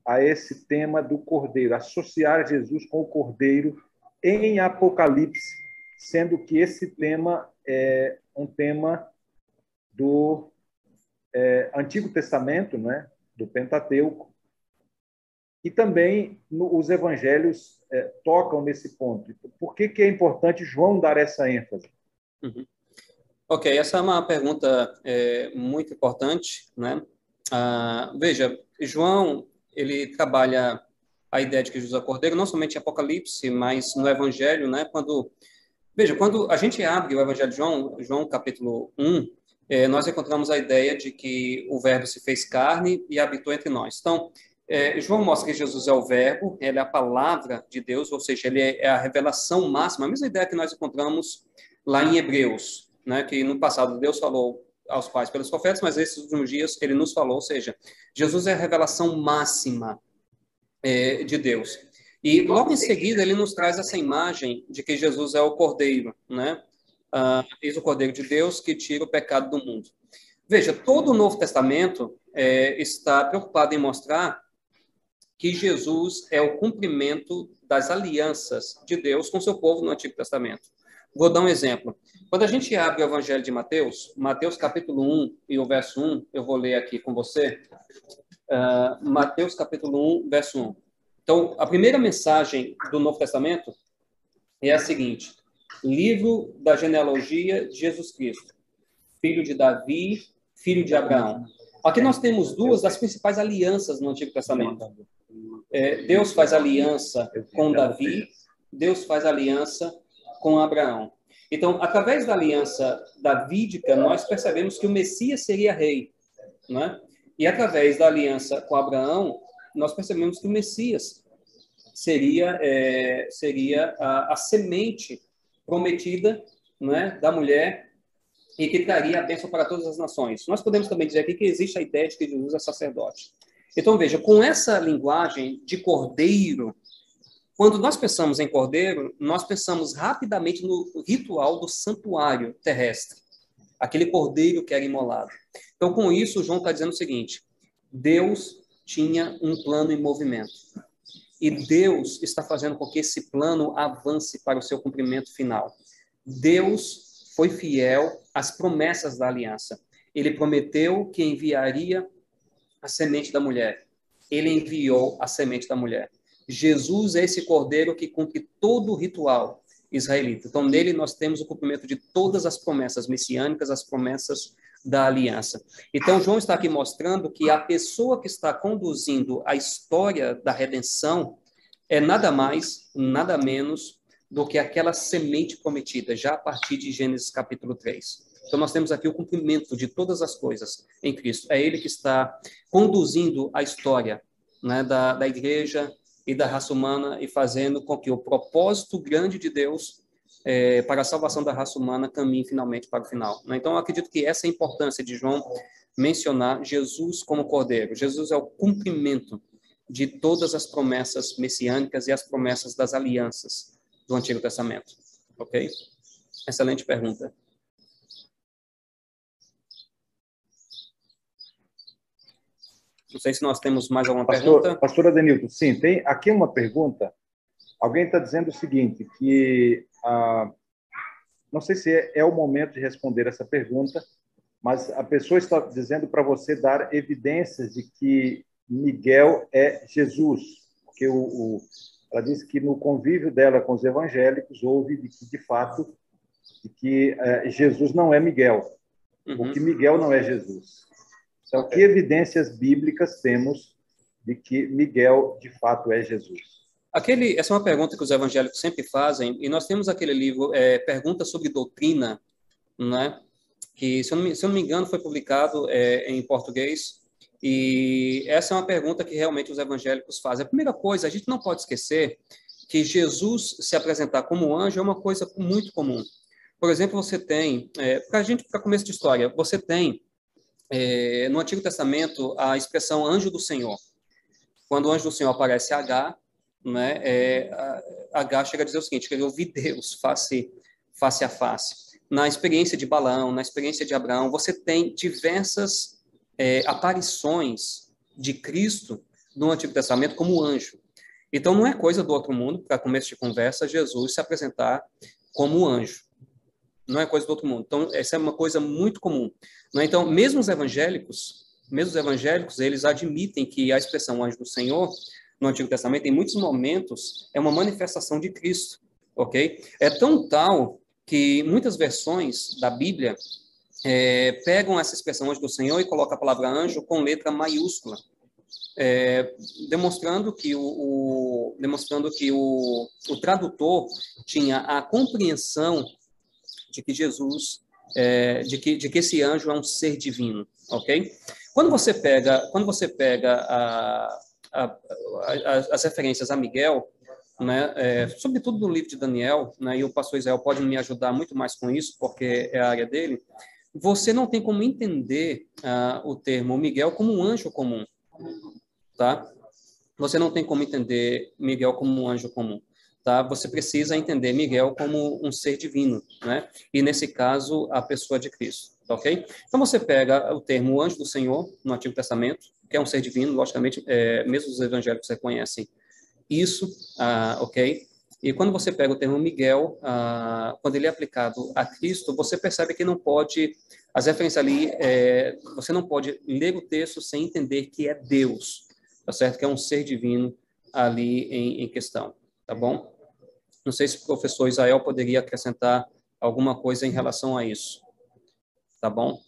a esse tema do Cordeiro, associar Jesus com o Cordeiro em Apocalipse sendo que esse tema é um tema do é, Antigo Testamento, né, do Pentateuco, e também no, os evangelhos é, tocam nesse ponto. Por que, que é importante João dar essa ênfase? Uhum. Ok, essa é uma pergunta é, muito importante, né? Ah, veja, João, ele trabalha a ideia de que Jesus é Cordeiro, não somente em Apocalipse, mas no Evangelho, né? Quando, veja, quando a gente abre o Evangelho de João, João capítulo 1, é, nós encontramos a ideia de que o Verbo se fez carne e habitou entre nós. Então, é, João mostra que Jesus é o Verbo, ele é a palavra de Deus, ou seja, ele é, a revelação máxima, a mesma ideia que nós encontramos lá em Hebreus, né, que no passado Deus falou aos pais pelos profetas, mas esses últimos dias ele nos falou, ou seja, Jesus é a revelação máxima é, de Deus. E logo em seguida ele nos traz essa imagem de que Jesus é o Cordeiro, né? Ah, eis o Cordeiro de Deus que tira o pecado do mundo. Veja, todo o Novo Testamento é, está preocupado em mostrar que Jesus é o cumprimento das alianças de Deus com seu povo no Antigo Testamento. Vou dar um exemplo. Quando a gente abre o Evangelho de Mateus, Mateus capítulo 1 e o verso 1, eu vou ler aqui com você. Uh, Mateus capítulo 1, verso 1. Então, a primeira mensagem do Novo Testamento é a seguinte: livro da genealogia de Jesus Cristo, filho de Davi, filho de Abraão. Aqui nós temos duas das principais alianças no Antigo Testamento. É, Deus faz aliança com Davi, Deus faz aliança com Abraão. Então, através da aliança davídica, nós percebemos que o Messias seria rei, né? E através da aliança com Abraão, nós percebemos que o Messias seria é, seria a, a, semente prometida, né, da mulher e que traria a bênção para todas as nações. Nós podemos também dizer aqui que existe a ideia de que Jesus é sacerdote. Então veja, com essa linguagem de cordeiro quando nós pensamos em cordeiro, nós pensamos rapidamente no ritual do santuário terrestre, aquele cordeiro que era imolado. Então, com isso, João está dizendo o seguinte: Deus tinha um plano em movimento. E Deus está fazendo com que esse plano avance para o seu cumprimento final. Deus foi fiel às promessas da aliança. Ele prometeu que enviaria a semente da mulher. Ele enviou a semente da mulher. Jesus é esse cordeiro que cumpre todo o ritual israelita. Então, nele nós temos o cumprimento de todas as promessas messiânicas, as promessas da aliança. Então, João está aqui mostrando que a pessoa que está conduzindo a história da redenção é nada mais, nada menos do que aquela semente prometida, já a partir de Gênesis capítulo 3. Então, nós temos aqui o cumprimento de todas as coisas em Cristo. É Ele que está conduzindo a história né, da, da igreja, e da raça humana e fazendo com que o propósito grande de Deus é, para a salvação da raça humana caminhe finalmente para o final. Né? Então, eu acredito que essa é a importância de João mencionar Jesus como Cordeiro. Jesus é o cumprimento de todas as promessas messiânicas e as promessas das alianças do Antigo Testamento. Ok? Excelente pergunta. Não sei se nós temos mais alguma Pastor, pergunta. Pastor Adenilton, sim, tem aqui uma pergunta. Alguém está dizendo o seguinte, que ah, não sei se é, é o momento de responder essa pergunta, mas a pessoa está dizendo para você dar evidências de que Miguel é Jesus, porque o, o, ela disse que no convívio dela com os evangélicos houve de que de fato de que eh, Jesus não é Miguel, uhum. ou que Miguel não é Jesus. Então, que evidências bíblicas temos de que Miguel de fato é Jesus? Aquele, essa é uma pergunta que os evangélicos sempre fazem, e nós temos aquele livro, é, Perguntas sobre Doutrina, né? que, se eu, não, se eu não me engano, foi publicado é, em português, e essa é uma pergunta que realmente os evangélicos fazem. A primeira coisa, a gente não pode esquecer que Jesus se apresentar como anjo é uma coisa muito comum. Por exemplo, você tem, é, para a gente, para começo de história, você tem é, no Antigo Testamento a expressão anjo do Senhor. Quando o anjo do Senhor aparece H, né, é, H chega a dizer o seguinte, que ele ouviu Deus face, face a face. Na experiência de Balão, na experiência de Abraão, você tem diversas é, aparições de Cristo no Antigo Testamento como anjo. Então, não é coisa do outro mundo, para começo de conversa, Jesus se apresentar como anjo não é coisa do outro mundo. Então, essa é uma coisa muito comum. Né? Então, mesmo os evangélicos, mesmo os evangélicos, eles admitem que a expressão anjo do Senhor, no Antigo Testamento, em muitos momentos, é uma manifestação de Cristo, ok? É tão tal que muitas versões da Bíblia é, pegam essa expressão anjo do Senhor e colocam a palavra anjo com letra maiúscula, é, demonstrando que, o, o demonstrando que o, o, tradutor tinha a compreensão de que Jesus, é, de, que, de que esse anjo é um ser divino, ok? Quando você pega, quando você pega a, a, a, as referências a Miguel, né, é, sobretudo no livro de Daniel, né, e o pastor Israel pode me ajudar muito mais com isso, porque é a área dele, você não tem como entender uh, o termo Miguel como um anjo comum, tá? Você não tem como entender Miguel como um anjo comum, tá? Você precisa entender Miguel como um ser divino, né? E nesse caso, a pessoa de Cristo, tá ok? Então você pega o termo anjo do Senhor no Antigo Testamento, que é um ser divino, logicamente, é, mesmo os evangélicos reconhecem isso, uh, ok? E quando você pega o termo Miguel, uh, quando ele é aplicado a Cristo, você percebe que não pode, as referências ali, é, você não pode ler o texto sem entender que é Deus, tá certo? Que é um ser divino ali em, em questão, tá bom? Não sei se o professor Israel poderia acrescentar alguma coisa em relação a isso, tá bom?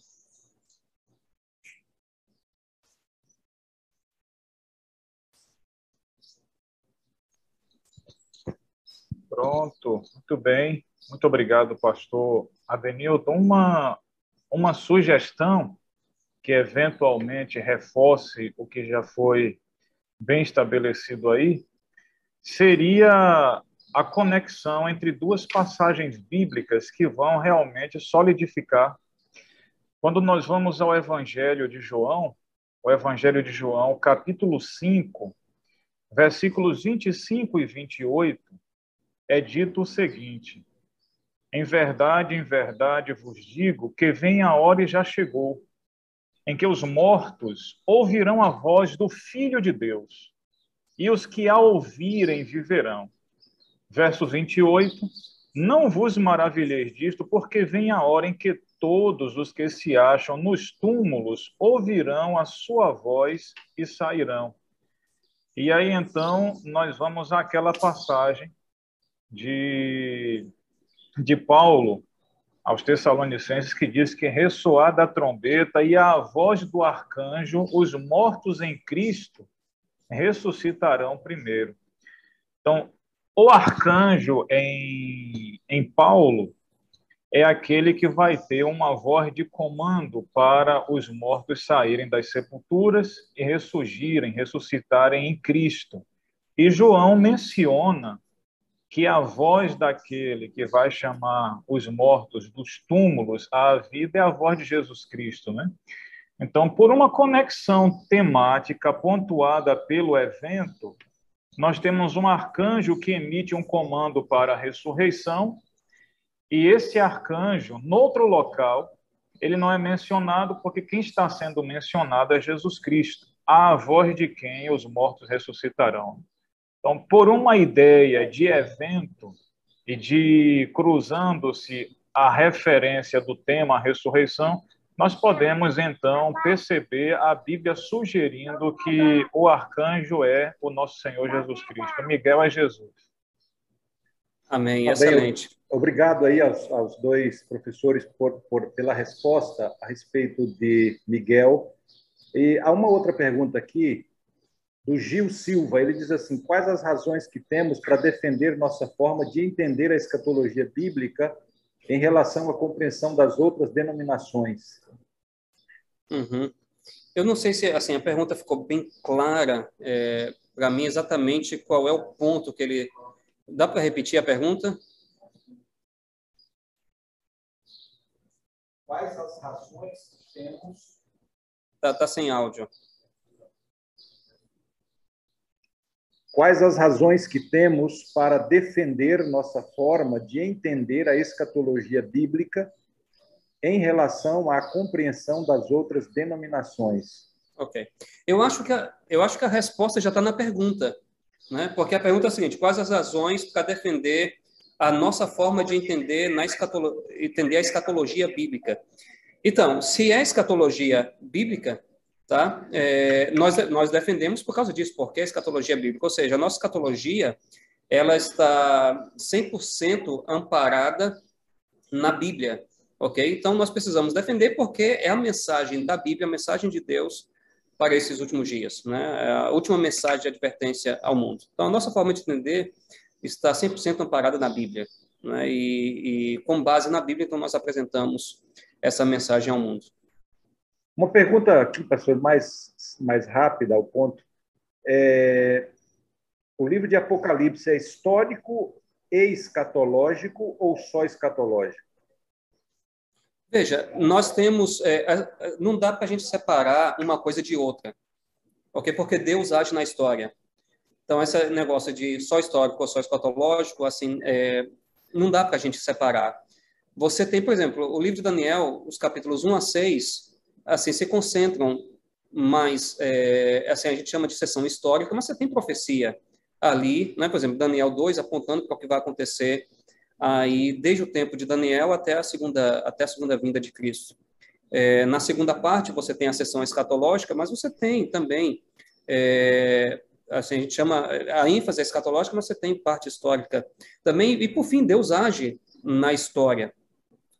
Pronto, muito bem. Muito obrigado, pastor Adenilton. Uma, uma sugestão que eventualmente reforce o que já foi bem estabelecido aí seria a conexão entre duas passagens bíblicas que vão realmente solidificar. Quando nós vamos ao Evangelho de João, o Evangelho de João, capítulo 5, versículos 25 e 28, é dito o seguinte: Em verdade, em verdade vos digo que vem a hora e já chegou, em que os mortos ouvirão a voz do Filho de Deus, e os que a ouvirem viverão. Verso 28. Não vos maravilheis disto, porque vem a hora em que todos os que se acham nos túmulos ouvirão a sua voz e sairão. E aí então nós vamos àquela passagem de, de Paulo aos Tessalonicenses, que diz que ressoar da trombeta e a voz do arcanjo, os mortos em Cristo ressuscitarão primeiro. Então, o arcanjo em, em Paulo é aquele que vai ter uma voz de comando para os mortos saírem das sepulturas e ressurgirem, ressuscitarem em Cristo. E João menciona que a voz daquele que vai chamar os mortos dos túmulos à vida é a voz de Jesus Cristo, né? Então, por uma conexão temática pontuada pelo evento, nós temos um arcanjo que emite um comando para a ressurreição, e esse arcanjo, noutro local, ele não é mencionado porque quem está sendo mencionado é Jesus Cristo, a voz de quem os mortos ressuscitarão. Então, por uma ideia de evento e de cruzando-se a referência do tema a ressurreição, nós podemos então perceber a Bíblia sugerindo que o arcanjo é o nosso Senhor Jesus Cristo. Miguel é Jesus. Amém, excelente. Obrigado aí aos, aos dois professores por, por, pela resposta a respeito de Miguel. E há uma outra pergunta aqui do Gil Silva. Ele diz assim: quais as razões que temos para defender nossa forma de entender a escatologia bíblica em relação à compreensão das outras denominações? Uhum. Eu não sei se assim a pergunta ficou bem clara é, para mim exatamente qual é o ponto que ele. Dá para repetir a pergunta? Quais as razões que temos? Tá, tá sem áudio. Quais as razões que temos para defender nossa forma de entender a escatologia bíblica em relação à compreensão das outras denominações? Ok. Eu acho que a, eu acho que a resposta já está na pergunta, né? Porque a pergunta é a seguinte: quais as razões para defender a nossa forma de entender na escatolo, entender a escatologia bíblica? Então, se é escatologia bíblica, tá? É, nós, nós defendemos por causa disso, porque a escatologia bíblica, ou seja, a nossa escatologia, ela está 100% amparada na Bíblia, ok? Então, nós precisamos defender porque é a mensagem da Bíblia, a mensagem de Deus para esses últimos dias, né? É a última mensagem de advertência ao mundo. Então, a nossa forma de entender está 100% amparada na Bíblia, né? E, e com base na Bíblia, então, nós apresentamos essa mensagem ao mundo. Uma pergunta aqui, pastor, mais, mais rápida ao ponto. É, o livro de Apocalipse é histórico e escatológico ou só escatológico? Veja, nós temos. É, não dá para a gente separar uma coisa de outra, ok? Porque Deus age na história. Então, esse negócio de só histórico ou só escatológico, assim, é, não dá para a gente separar. Você tem, por exemplo, o livro de Daniel, os capítulos 1 a 6, assim, se concentram mais, é, assim, a gente chama de sessão histórica, mas você tem profecia ali, né? por exemplo, Daniel 2 apontando para o que vai acontecer aí desde o tempo de Daniel até a segunda até a segunda vinda de Cristo. É, na segunda parte você tem a sessão escatológica, mas você tem também é, assim a gente chama a ênfase escatológica, mas você tem parte histórica também e por fim Deus age na história,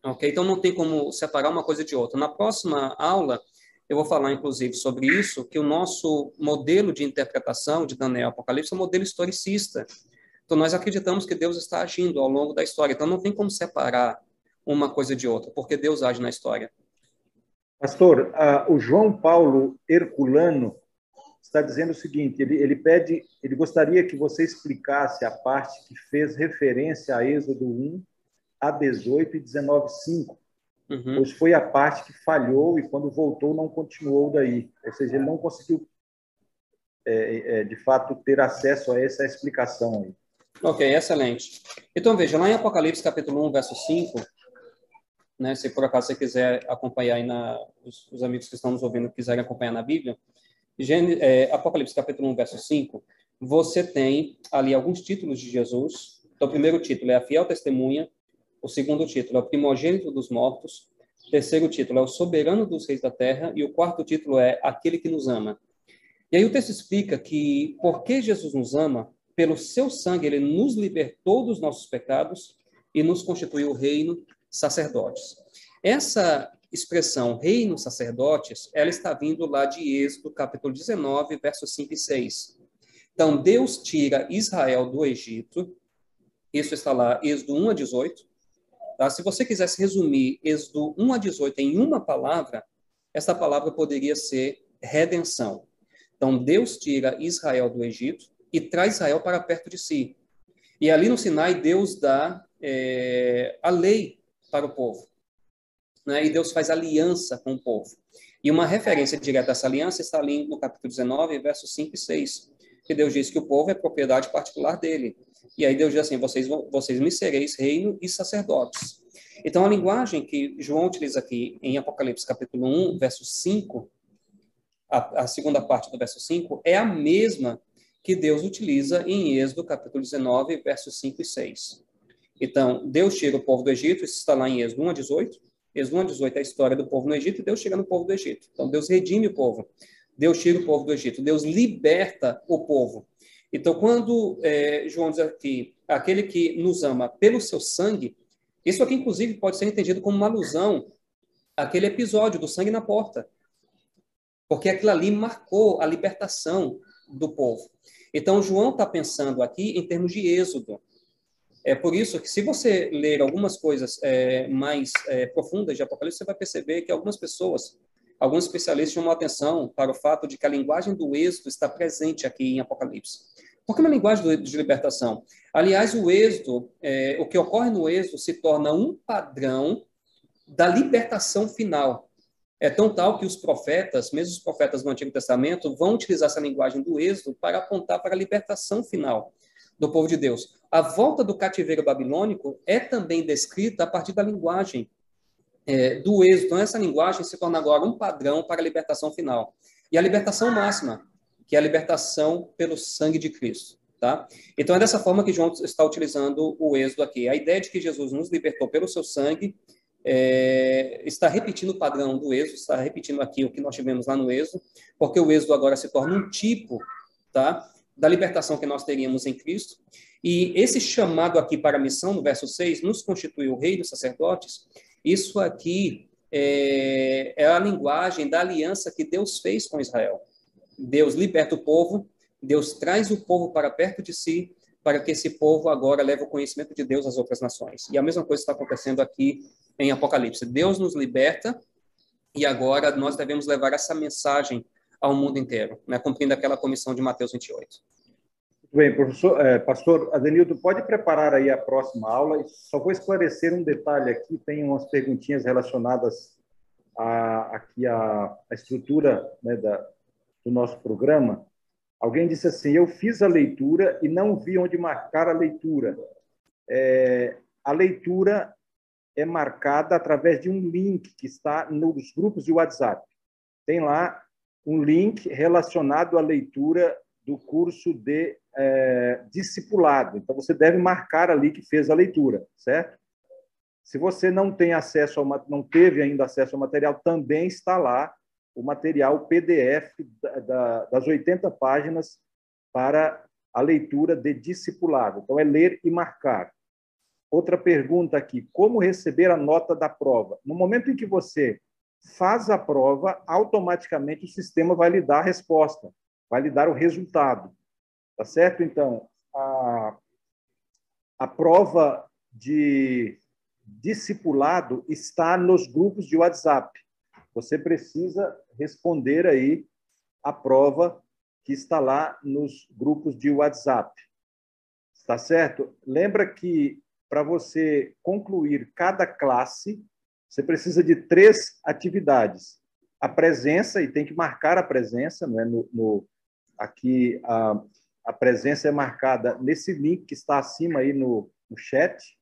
ok? Então não tem como separar uma coisa de outra. Na próxima aula eu vou falar, inclusive, sobre isso, que o nosso modelo de interpretação de Daniel Apocalipse é um modelo historicista. Então, nós acreditamos que Deus está agindo ao longo da história. Então, não tem como separar uma coisa de outra, porque Deus age na história. Pastor, uh, o João Paulo Herculano está dizendo o seguinte: ele, ele pede, ele gostaria que você explicasse a parte que fez referência a Êxodo 1 a 18 e 19, 5 uhum. pois foi a parte que falhou e quando voltou não continuou daí. Ou seja, ele não conseguiu, é, é, de fato, ter acesso a essa explicação aí. Ok, excelente. Então, veja, lá em Apocalipse, capítulo 1, verso 5, né, se por acaso você quiser acompanhar aí, na, os, os amigos que estão nos ouvindo quiserem acompanhar na Bíblia, Gênesis, é, Apocalipse, capítulo 1, verso 5, você tem ali alguns títulos de Jesus. Então, o primeiro título é a fiel testemunha, o segundo título é o primogênito dos mortos. O terceiro título é o soberano dos reis da terra. E o quarto título é aquele que nos ama. E aí o texto explica que porque Jesus nos ama, pelo seu sangue ele nos libertou dos nossos pecados e nos constituiu reino sacerdotes. Essa expressão reino sacerdotes, ela está vindo lá de Êxodo, capítulo 19, versos 5 e 6. Então, Deus tira Israel do Egito, isso está lá, Êxodo 1 a 18, Tá? Se você quisesse resumir Êxodo 1 a 18 em uma palavra, essa palavra poderia ser redenção. Então, Deus tira Israel do Egito e traz Israel para perto de si. E ali no Sinai, Deus dá é, a lei para o povo. Né? E Deus faz aliança com o povo. E uma referência direta a essa aliança está ali no capítulo 19, versos 5 e 6, que Deus diz que o povo é propriedade particular dele. E aí Deus diz assim: vocês, vocês me sereis reino e sacerdotes. Então, a linguagem que João utiliza aqui em Apocalipse capítulo 1, verso 5, a, a segunda parte do verso 5, é a mesma que Deus utiliza em Êxodo capítulo 19, versos 5 e 6. Então, Deus tira o povo do Egito, isso está lá em Êxodo 1 a 18. Êxodo 1 a 18 é a história do povo no Egito e Deus chega no povo do Egito. Então, Deus redime o povo. Deus tira o povo do Egito. Deus liberta o povo. Então, quando é, João diz aqui, aquele que nos ama pelo seu sangue, isso aqui, inclusive, pode ser entendido como uma alusão àquele episódio do sangue na porta. Porque aquilo ali marcou a libertação do povo. Então, João está pensando aqui em termos de êxodo. É por isso que, se você ler algumas coisas é, mais é, profundas de Apocalipse, você vai perceber que algumas pessoas, alguns especialistas chamam atenção para o fato de que a linguagem do êxodo está presente aqui em Apocalipse. Porque é uma linguagem de libertação. Aliás, o êxodo, é, o que ocorre no êxodo se torna um padrão da libertação final. É tão tal que os profetas, mesmo os profetas do Antigo Testamento, vão utilizar essa linguagem do êxodo para apontar para a libertação final do povo de Deus. A volta do cativeiro babilônico é também descrita a partir da linguagem é, do êxodo. Então, essa linguagem se torna agora um padrão para a libertação final. E a libertação máxima que é a libertação pelo sangue de Cristo. Tá? Então é dessa forma que João está utilizando o êxodo aqui. A ideia de que Jesus nos libertou pelo seu sangue é, está repetindo o padrão do êxodo, está repetindo aqui o que nós tivemos lá no êxodo, porque o êxodo agora se torna um tipo tá, da libertação que nós teríamos em Cristo. E esse chamado aqui para a missão, no verso 6, nos constituiu o rei dos sacerdotes, isso aqui é, é a linguagem da aliança que Deus fez com Israel. Deus liberta o povo, Deus traz o povo para perto de si, para que esse povo agora leve o conhecimento de Deus às outras nações. E a mesma coisa está acontecendo aqui em Apocalipse. Deus nos liberta e agora nós devemos levar essa mensagem ao mundo inteiro, né, cumprindo aquela comissão de Mateus 28. Bem, professor, é, pastor Adenildo, pode preparar aí a próxima aula. Só vou esclarecer um detalhe aqui, tem umas perguntinhas relacionadas a, aqui a, a estrutura né, da, do nosso programa. Alguém disse assim, eu fiz a leitura e não vi onde marcar a leitura. É, a leitura é marcada através de um link que está nos grupos de WhatsApp. Tem lá um link relacionado à leitura do curso de é, discipulado. Então, você deve marcar ali que fez a leitura, certo? Se você não tem acesso ao, não teve ainda acesso ao material, também está lá o material PDF da, da, das 80 páginas para a leitura de discipulado. Então, é ler e marcar. Outra pergunta aqui: como receber a nota da prova? No momento em que você faz a prova, automaticamente o sistema vai lhe dar a resposta, vai lhe dar o resultado. Tá certo? Então, a, a prova de discipulado está nos grupos de WhatsApp. Você precisa responder aí a prova que está lá nos grupos de WhatsApp. Está certo? Lembra que para você concluir cada classe, você precisa de três atividades. A presença, e tem que marcar a presença, não é? no, no aqui a, a presença é marcada nesse link que está acima aí no, no chat.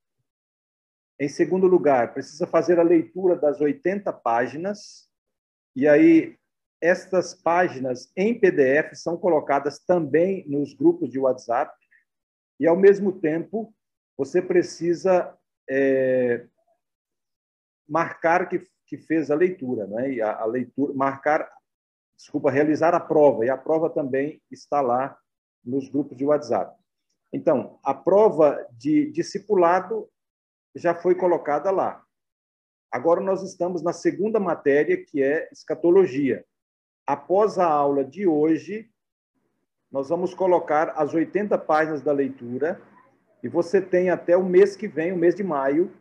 Em segundo lugar, precisa fazer a leitura das 80 páginas. E aí, estas páginas em PDF são colocadas também nos grupos de WhatsApp. E, ao mesmo tempo, você precisa é, marcar que, que fez a leitura, né? E a, a leitura, marcar, desculpa, realizar a prova. E a prova também está lá nos grupos de WhatsApp. Então, a prova de discipulado já foi colocada lá. Agora nós estamos na segunda matéria, que é escatologia. Após a aula de hoje, nós vamos colocar as 80 páginas da leitura e você tem até o mês que vem, o mês de maio,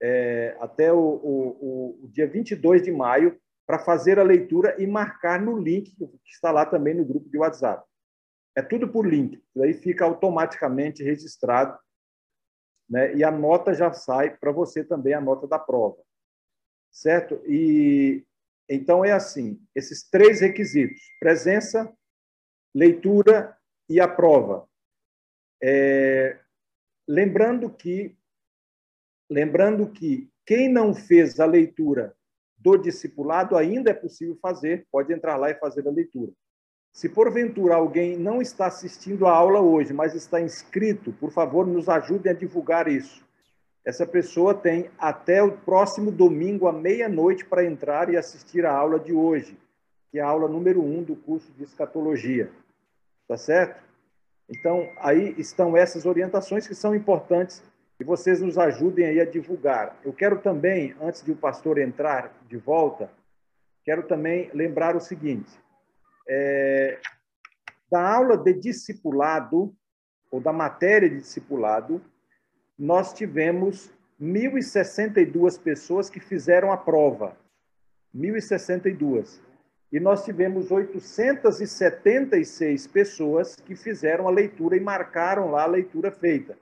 é, até o, o, o, dia 22 de maio, para fazer a leitura e marcar no link que está lá também no grupo de WhatsApp. É tudo por link, aí fica automaticamente registrado, né? E a nota já sai para você também a nota da prova, certo? E então é assim, esses três requisitos: presença, leitura e a prova. É, lembrando que lembrando que quem não fez a leitura do discipulado ainda é possível fazer, pode entrar lá e fazer a leitura. Se porventura alguém não está assistindo a aula hoje, mas está inscrito, por favor, nos ajudem a divulgar isso. Essa pessoa tem até o próximo domingo à meia-noite para entrar e assistir a aula de hoje, que é a aula número um do curso de escatologia. Tá certo? Então, aí estão essas orientações que são importantes e vocês nos ajudem aí a divulgar. Eu quero também, antes de o pastor entrar de volta, quero também lembrar o seguinte: é, da aula de discipulado, ou da matéria de discipulado, nós tivemos 1.062 pessoas que fizeram a prova. 1.062. E nós tivemos 876 pessoas que fizeram a leitura e marcaram lá a leitura feita.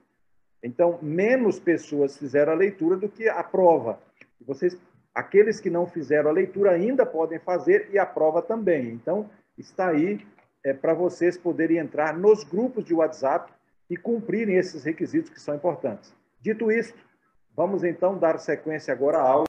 Então, menos pessoas fizeram a leitura do que a prova. Vocês, aqueles que não fizeram a leitura ainda podem fazer e a prova também. Então, está aí é, para vocês poderem entrar nos grupos de WhatsApp e cumprirem esses requisitos que são importantes. Dito isto, vamos então dar sequência agora à aula.